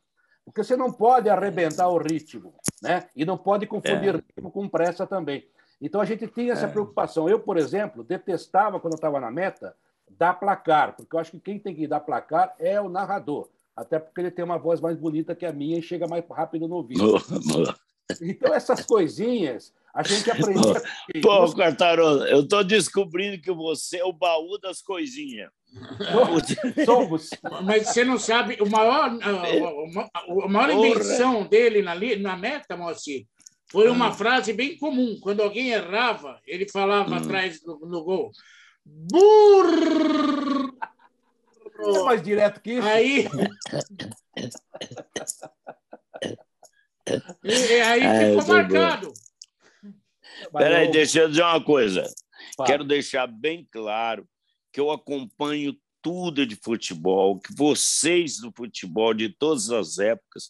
S1: Porque você não pode arrebentar o ritmo, né? E não pode confundir é. ritmo com pressa também. Então a gente tinha essa é. preocupação. Eu, por exemplo, detestava quando eu estava na meta dar placar, porque eu acho que quem tem que dar placar é o narrador. Até porque ele tem uma voz mais bonita que a minha e chega mais rápido no ouvido. Então, essas coisinhas, a gente aprendeu.
S2: Pô, Quartarolo, eu estou descobrindo que você é o baú das coisinhas.
S3: Somos. Mas você não sabe, o maior, a maior invenção dele na, na meta, Moacir, foi uma hum. frase bem comum. Quando alguém errava, ele falava hum. atrás no, no gol: Burro!
S1: É mais direto que isso.
S3: Aí. e, aí ah, ficou marcado.
S2: Peraí, deixa eu dizer uma coisa. Quero deixar bem claro que eu acompanho tudo de futebol, que vocês do futebol de todas as épocas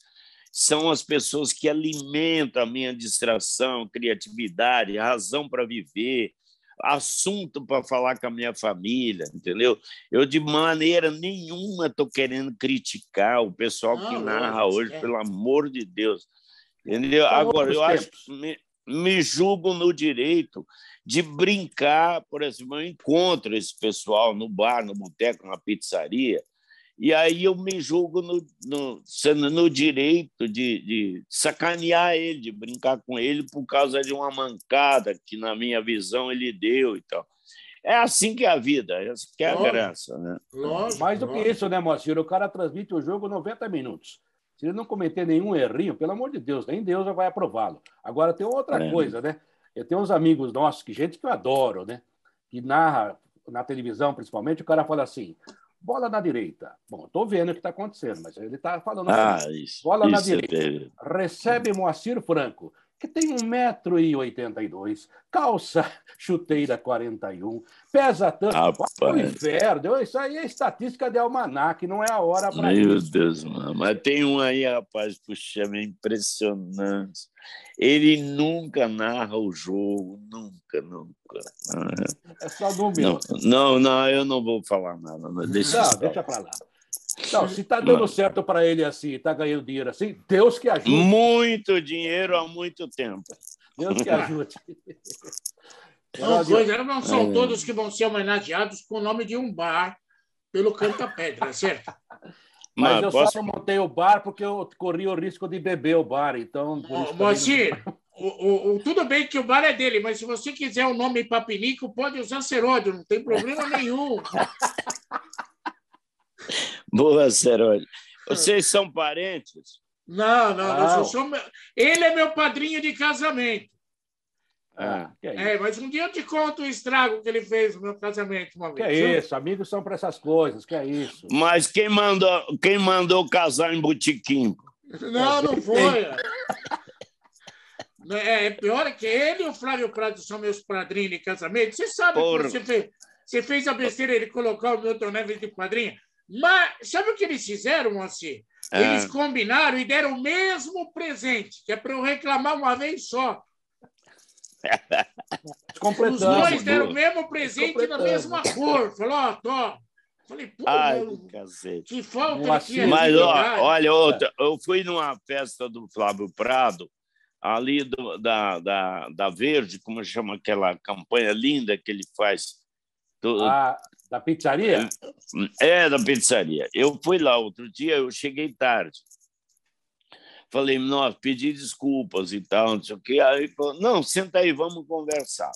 S2: são as pessoas que alimentam a minha distração, criatividade, razão para viver, assunto para falar com a minha família, entendeu? Eu de maneira nenhuma estou querendo criticar o pessoal Não, que narra hoje, é. pelo amor de Deus. Entendeu? Agora, eu acho que me, me julgo no direito de brincar, por exemplo, eu encontro esse pessoal no bar, no boteco, na pizzaria, e aí eu me julgo no, no, sendo no direito de, de, sacanear ele, de brincar com ele por causa de uma mancada que, na minha visão, ele deu e tal. É assim que é a vida, é assim que é a graça. Né?
S1: Lógico, Mais do que isso, né, Moacir? O cara transmite o jogo 90 minutos. Se ele não cometer nenhum errinho, pelo amor de Deus, nem Deus já vai aprová-lo. Agora, tem outra é. coisa, né? Eu tenho uns amigos nossos, que gente que eu adoro, né? Que narra na televisão, principalmente, o cara fala assim: Bola na direita. Bom, estou vendo o que está acontecendo, mas ele está falando
S2: ah, assim. Isso,
S1: bola
S2: isso
S1: na direita.
S2: É...
S1: Recebe Moacir Franco que tem 1,82m, calça chuteira 41, pesa tanto. Rapaz. o inferno, isso aí é estatística de almanac, não é a hora para
S2: isso. Meu Deus, mano. Mas tem um aí, rapaz, puxa, é impressionante. Ele nunca narra o jogo, nunca, nunca.
S1: É só número.
S2: Não, não, não, eu não vou falar nada. Deixa,
S1: não, deixa para lá. Não, se está dando certo para ele assim, está ganhando dinheiro assim, Deus que ajude.
S2: Muito dinheiro há muito tempo.
S1: Deus que ajude.
S3: Não, coisa, não são é. todos que vão ser homenageados com o nome de um bar pelo Canta Pedra, certo?
S1: Mas, Mas eu posso... só não montei o bar porque eu corri o risco de beber o bar, então...
S3: Moacir, não... o, o, tudo bem que o bar é dele, mas se você quiser o nome Papinico, pode usar Seródio, não tem problema nenhum.
S2: Boa, Ceroli. Vocês são parentes?
S3: Não, não, não. Sou... Ele é meu padrinho de casamento.
S1: Ah,
S3: é, é, mas um dia eu te conto o estrago que ele fez no meu casamento uma
S1: vez. Que é isso, amigos são para essas coisas, que é isso.
S2: Mas quem mandou, quem mandou casar em botiquim?
S3: Não, não foi. É, é pior que ele e o Flávio Prado são meus padrinhos de casamento. Você sabe Porra. que você fez, você fez a besteira de colocar o Milton Neves de padrinho. Mas sabe o que eles fizeram, Moacir? É. Eles combinaram e deram o mesmo presente, que é para eu reclamar uma vez só. Os dois deram o mesmo presente na mesma cor. Falou, ó, tô. Falei, pô,
S2: Ai, que falta aqui. Mas, ó, olha, outra, eu fui numa festa do Flávio Prado, ali do, da, da, da Verde, como chama aquela campanha linda que ele faz.
S1: Do, ah, da pizzaria?
S2: É, da pizzaria. Eu fui lá outro dia, eu cheguei tarde. Falei, nossa, pedi desculpas e tal, não sei o quê. Aí falou, não, senta aí, vamos conversar.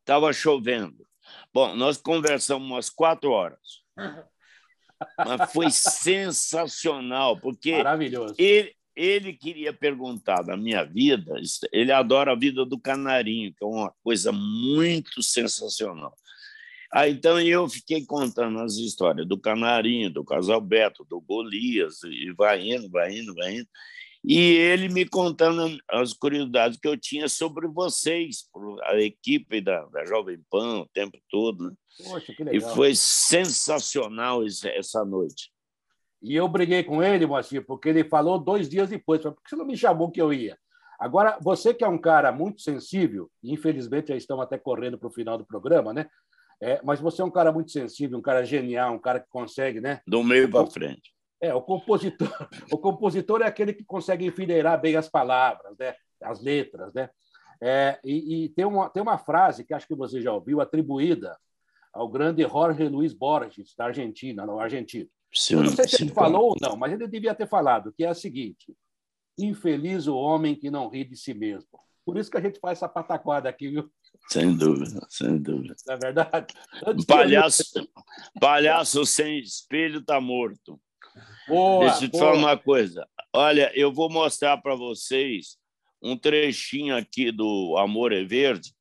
S2: Estava chovendo. Bom, nós conversamos umas quatro horas. Mas foi sensacional, porque
S1: Maravilhoso.
S2: Ele, ele queria perguntar da minha vida, ele adora a vida do canarinho, que é uma coisa muito sensacional. Ah, então eu fiquei contando as histórias do Canarinho, do Casalberto, do Golias, e vai indo, vai indo, vai indo. E ele me contando as curiosidades que eu tinha sobre vocês, a equipe da, da Jovem Pan o tempo todo. Né?
S1: Poxa, que legal.
S2: E foi sensacional essa noite.
S1: E eu briguei com ele, Moacir, porque ele falou dois dias depois. Por que você não me chamou que eu ia? Agora, você que é um cara muito sensível, infelizmente já estamos até correndo para o final do programa, né? É, mas você é um cara muito sensível, um cara genial, um cara que consegue, né?
S2: Do meio para frente.
S1: É, o compositor, o compositor é aquele que consegue enfileirar bem as palavras, né? as letras, né? É, e, e tem, uma, tem uma frase que acho que você já ouviu, atribuída ao grande Jorge Luiz Borges, da Argentina, no argentino. Sim, não sei se sim, ele falou ou não, mas ele devia ter falado, que é a seguinte: infeliz o homem que não ri de si mesmo. Por isso que a gente faz essa pataquada aqui, viu?
S2: Sem dúvida, sem dúvida.
S1: É verdade.
S2: palhaço, palhaço sem espelho está morto.
S1: Boa,
S2: Deixa eu te falar uma coisa. Olha, eu vou mostrar para vocês um trechinho aqui do Amor é Verde,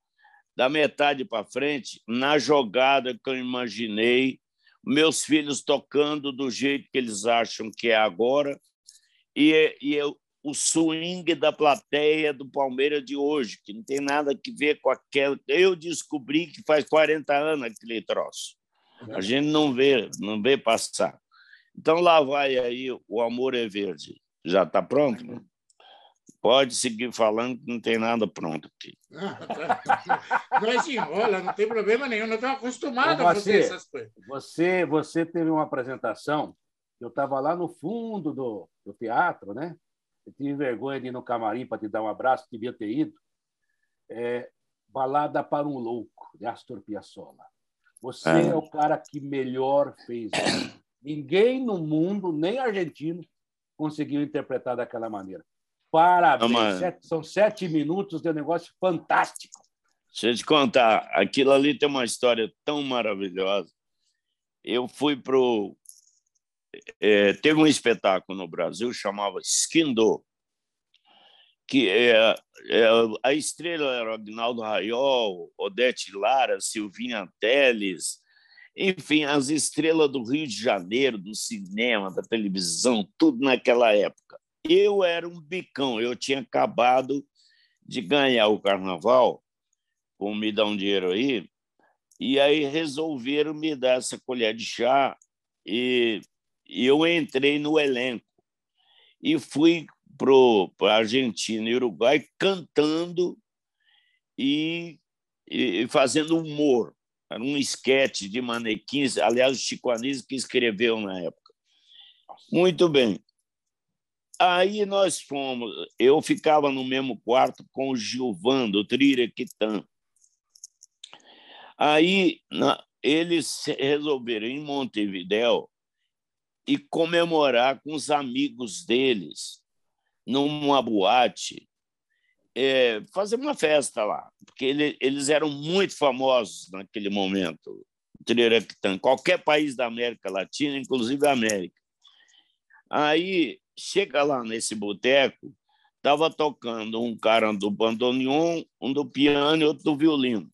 S2: da metade para frente, na jogada que eu imaginei, meus filhos tocando do jeito que eles acham que é agora, e, e eu, o swing da plateia do Palmeiras de hoje, que não tem nada a ver com aquela. Eu descobri que faz 40 anos aquele troço. A gente não vê, não vê passar. Então lá vai aí o Amor é Verde. Já está pronto? Pode seguir falando que não tem nada pronto aqui.
S3: Nós enrola, não tem problema nenhum. Não estamos acostumados a fazer essas coisas.
S1: Você, você teve uma apresentação, eu estava lá no fundo do, do teatro, né? Eu tive vergonha de ir no camarim para te dar um abraço, devia ter ido. É, Balada para um Louco, de Astor Piazzolla. Você é, é o cara que melhor fez isso. Ninguém no mundo, nem argentino, conseguiu interpretar daquela maneira. Parabéns. Não, sete, são sete minutos de um negócio fantástico.
S2: Deixa eu te contar, aquilo ali tem uma história tão maravilhosa. Eu fui para o é, teve um espetáculo no Brasil chamava Skindo, que é, é, a estrela era Agnaldo Raiol, Odete Lara, Silvinha Teles, enfim, as estrelas do Rio de Janeiro, do cinema, da televisão, tudo naquela época. Eu era um bicão, eu tinha acabado de ganhar o carnaval, com me dar um dinheiro aí, e aí resolveram me dar essa colher de chá e eu entrei no elenco e fui para a Argentina e Uruguai cantando e, e, fazendo humor. Era um esquete de manequins, aliás, o Chico Anísio que escreveu na época. Muito bem. Aí nós fomos, eu ficava no mesmo quarto com o Gilvan, do Triraquitã. Aí na, eles resolveram em Montevidéu e comemorar com os amigos deles numa boate, é, fazer uma festa lá, porque ele, eles eram muito famosos naquele momento, Triraquitã, qualquer país da América Latina, inclusive a América. Aí chega lá nesse boteco, estava tocando um cara do bandoneon, um do piano e outro do violino.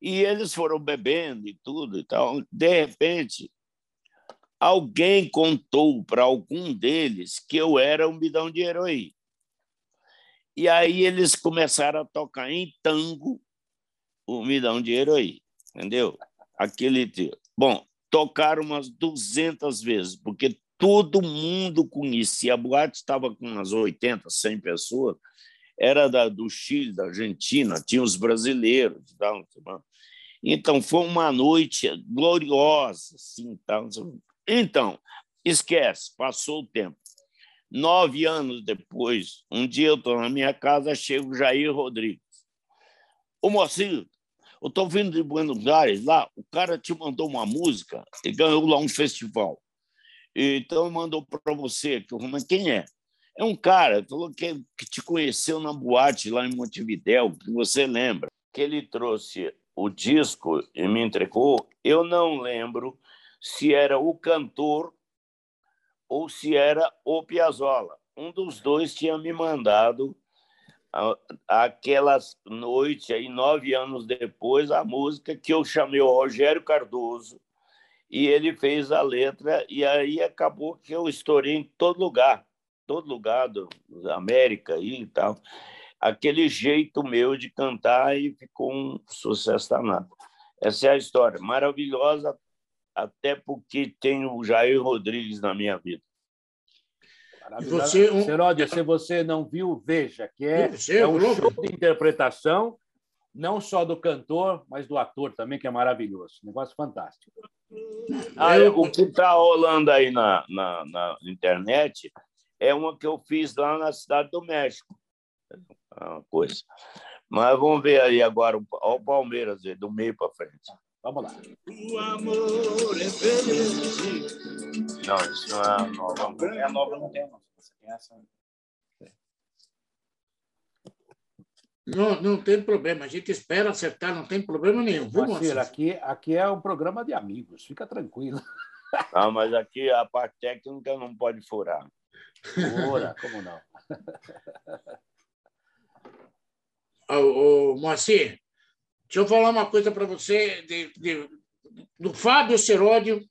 S2: E eles foram bebendo e tudo e tal. De repente, alguém contou para algum deles que eu era um bidão de herói. E aí eles começaram a tocar em tango o bidão de herói, entendeu? Aquele Bom, tocaram umas 200 vezes, porque todo mundo conhecia. A boate estava com umas 80, 100 pessoas. Era da, do Chile, da Argentina, tinha os brasileiros. Tal, então, foi uma noite gloriosa. Assim, tal. Então, esquece, passou o tempo. Nove anos depois, um dia eu estou na minha casa, chega o Jair Rodrigues. Ô, Moacir, eu estou vindo de Buenos Aires lá, o cara te mandou uma música e ganhou lá um festival. Então mandou para você, que eu falei, quem é? É um cara falou que, que te conheceu na boate lá em Montevidéu, que você lembra, que ele trouxe o disco e me entregou. Eu não lembro se era o cantor ou se era o Piazzolla. Um dos dois tinha me mandado aquelas noite aí nove anos depois a música que eu chamei o Rogério Cardoso e ele fez a letra e aí acabou que eu estourei em todo lugar, todo lugar do, da América e tal. Aquele jeito meu de cantar e ficou um sucesso danado. Essa é a história, maravilhosa, até porque tem o Jair Rodrigues na minha vida.
S1: Você, um... Seródio, se você não viu, veja, que é, é um show de interpretação não só do cantor, mas do ator também, que é maravilhoso. Negócio fantástico.
S2: Ah, eu... o que está rolando aí na, na, na, internet é uma que eu fiz lá na Cidade do México. É uma coisa. Mas vamos ver aí agora o Palmeiras, do meio para frente.
S1: Vamos lá.
S2: O amor é Não, isso não é a nova. É a nova, não tem. Você tem essa.
S3: Não, não tem problema, a gente espera acertar, não tem problema nenhum.
S1: Marcelo, aqui, aqui é um programa de amigos, fica tranquilo.
S2: Não, mas aqui a parte técnica não pode furar.
S1: Fura, como não?
S3: Ô, ô, Moacir, deixa eu falar uma coisa para você de, de, do Fábio Seródio.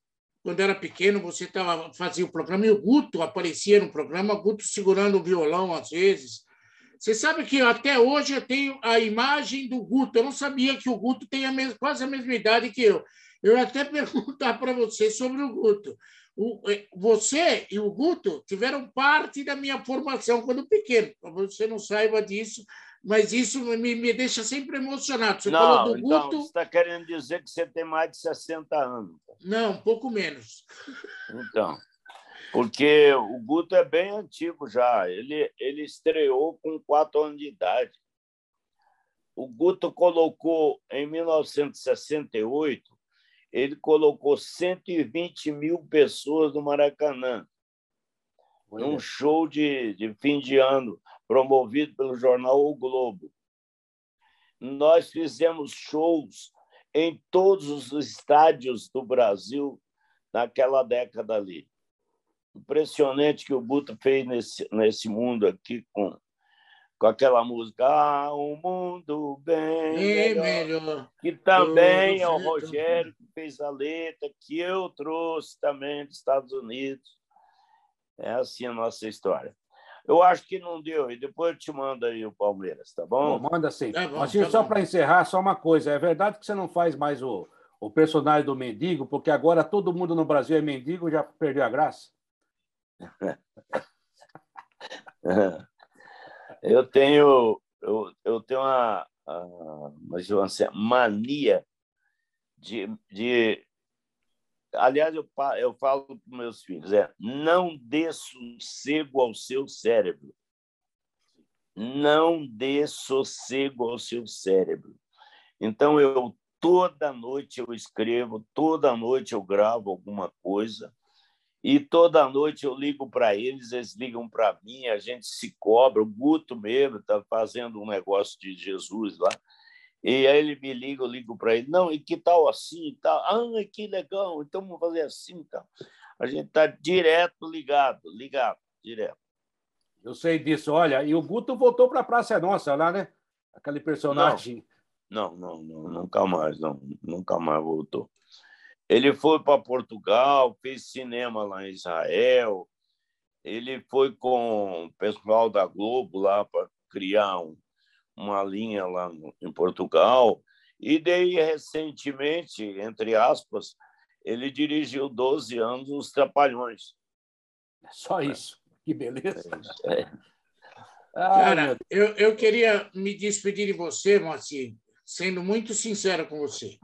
S3: Quando era pequeno, você tava, fazia o programa e o Guto aparecia no programa, Guto segurando o violão às vezes você sabe que até hoje eu tenho a imagem do Guto. Eu não sabia que o Guto tem a mesma, quase a mesma idade que eu. Eu ia até perguntar para você sobre o Guto. O, é, você e o Guto tiveram parte da minha formação quando pequeno. Você não saiba disso, mas isso me, me deixa sempre emocionado. Você
S2: não, falou do então, Guto. Você está querendo dizer que você tem mais de 60 anos.
S3: Não, um pouco menos.
S2: Então. Porque o Guto é bem antigo já. Ele, ele estreou com quatro anos de idade. O Guto colocou, em 1968, ele colocou 120 mil pessoas no Maracanã, Olha. num show de, de fim de ano, promovido pelo jornal O Globo. Nós fizemos shows em todos os estádios do Brasil naquela década ali impressionante que o Guto fez nesse, nesse mundo aqui com, com aquela música Ah, um mundo bem melhor, melhor, que também é o Rogério que fez a letra, que eu trouxe também dos Estados Unidos. É assim a nossa história. Eu acho que não deu, e depois eu te mando aí o Palmeiras, tá bom?
S1: bom manda sim. É bom, Mas, tá só para encerrar, só uma coisa: é verdade que você não faz mais o, o personagem do mendigo, porque agora todo mundo no Brasil é mendigo, já perdeu a graça?
S2: eu tenho eu, eu tenho uma, uma mania de, de aliás eu, eu falo para meus filhos é não dê sossego ao seu cérebro não dê sossego ao seu cérebro então eu toda noite eu escrevo toda noite eu gravo alguma coisa e toda noite eu ligo para eles, eles ligam para mim, a gente se cobra. O Guto mesmo está fazendo um negócio de Jesus lá. E aí ele me liga, eu ligo para ele, não, e que tal assim e tal? Ah, que legal, então vamos fazer assim e tal. A gente está direto ligado, ligado, direto.
S1: Eu sei disso. Olha, e o Guto voltou para a Praça Nossa lá, né? Aquele personagem.
S2: Não, não, não, não, nunca mais, não, nunca mais voltou. Ele foi para Portugal, fez cinema lá em Israel. Ele foi com o pessoal da Globo lá para criar um, uma linha lá no, em Portugal. E daí, recentemente, entre aspas, ele dirigiu 12 anos os Trapalhões.
S1: É só isso. Que beleza.
S3: É. é. Cara, eu, eu queria me despedir de você, Moacir, sendo muito sincero com você.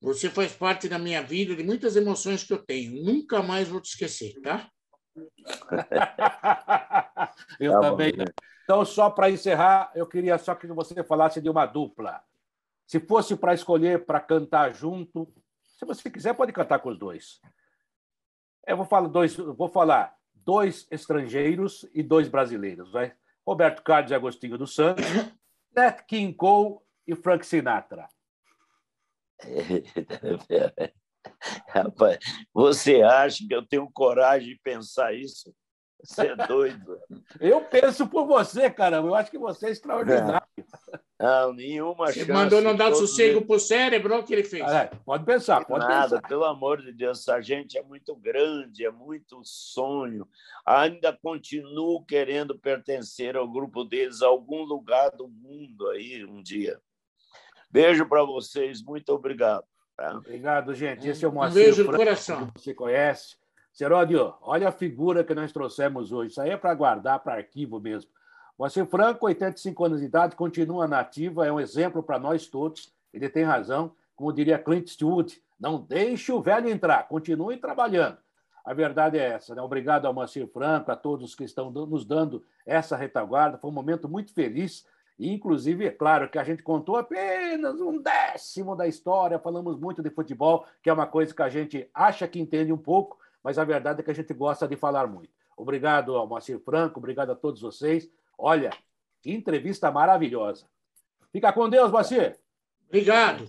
S3: Você faz parte da minha vida, de muitas emoções que eu tenho. Nunca mais vou te esquecer, tá?
S1: eu tá também. Bom, né? Então, só para encerrar, eu queria só que você falasse de uma dupla. Se fosse para escolher para cantar junto, se você quiser, pode cantar com os dois. Eu vou falar dois, vou falar dois estrangeiros e dois brasileiros, vai? Roberto Carlos e Agostinho dos Santos, Nat King Cole e Frank Sinatra.
S2: Rapaz, você acha que eu tenho coragem de pensar isso? Você é doido.
S1: Eu penso por você, caramba. Eu acho que você é extraordinário.
S2: Não, nenhuma você chance.
S3: mandou não dar sossego para o cérebro, o que ele fez?
S1: É, pode pensar, pode
S2: Nada,
S1: pensar.
S2: pelo amor de Deus, essa gente é muito grande, é muito sonho. Ainda continuo querendo pertencer ao grupo deles, a algum lugar do mundo aí um dia. Beijo para vocês, muito obrigado.
S1: Tá? Obrigado, gente. Esse é o
S3: Moacir. Um beijo no coração.
S1: Que você conhece. Seródio, olha a figura que nós trouxemos hoje. Isso aí é para guardar para arquivo mesmo. Moacir Franco, 85 anos de idade, continua nativa, é um exemplo para nós todos. Ele tem razão. Como diria Clint Eastwood, não deixe o velho entrar, continue trabalhando. A verdade é essa. Né? Obrigado ao Moacir Franco, a todos que estão nos dando essa retaguarda. Foi um momento muito feliz inclusive, é claro que a gente contou apenas um décimo da história, falamos muito de futebol, que é uma coisa que a gente acha que entende um pouco, mas a verdade é que a gente gosta de falar muito. Obrigado ao Moacir Franco, obrigado a todos vocês. Olha, que entrevista maravilhosa. Fica com Deus, Moacir.
S3: Obrigado.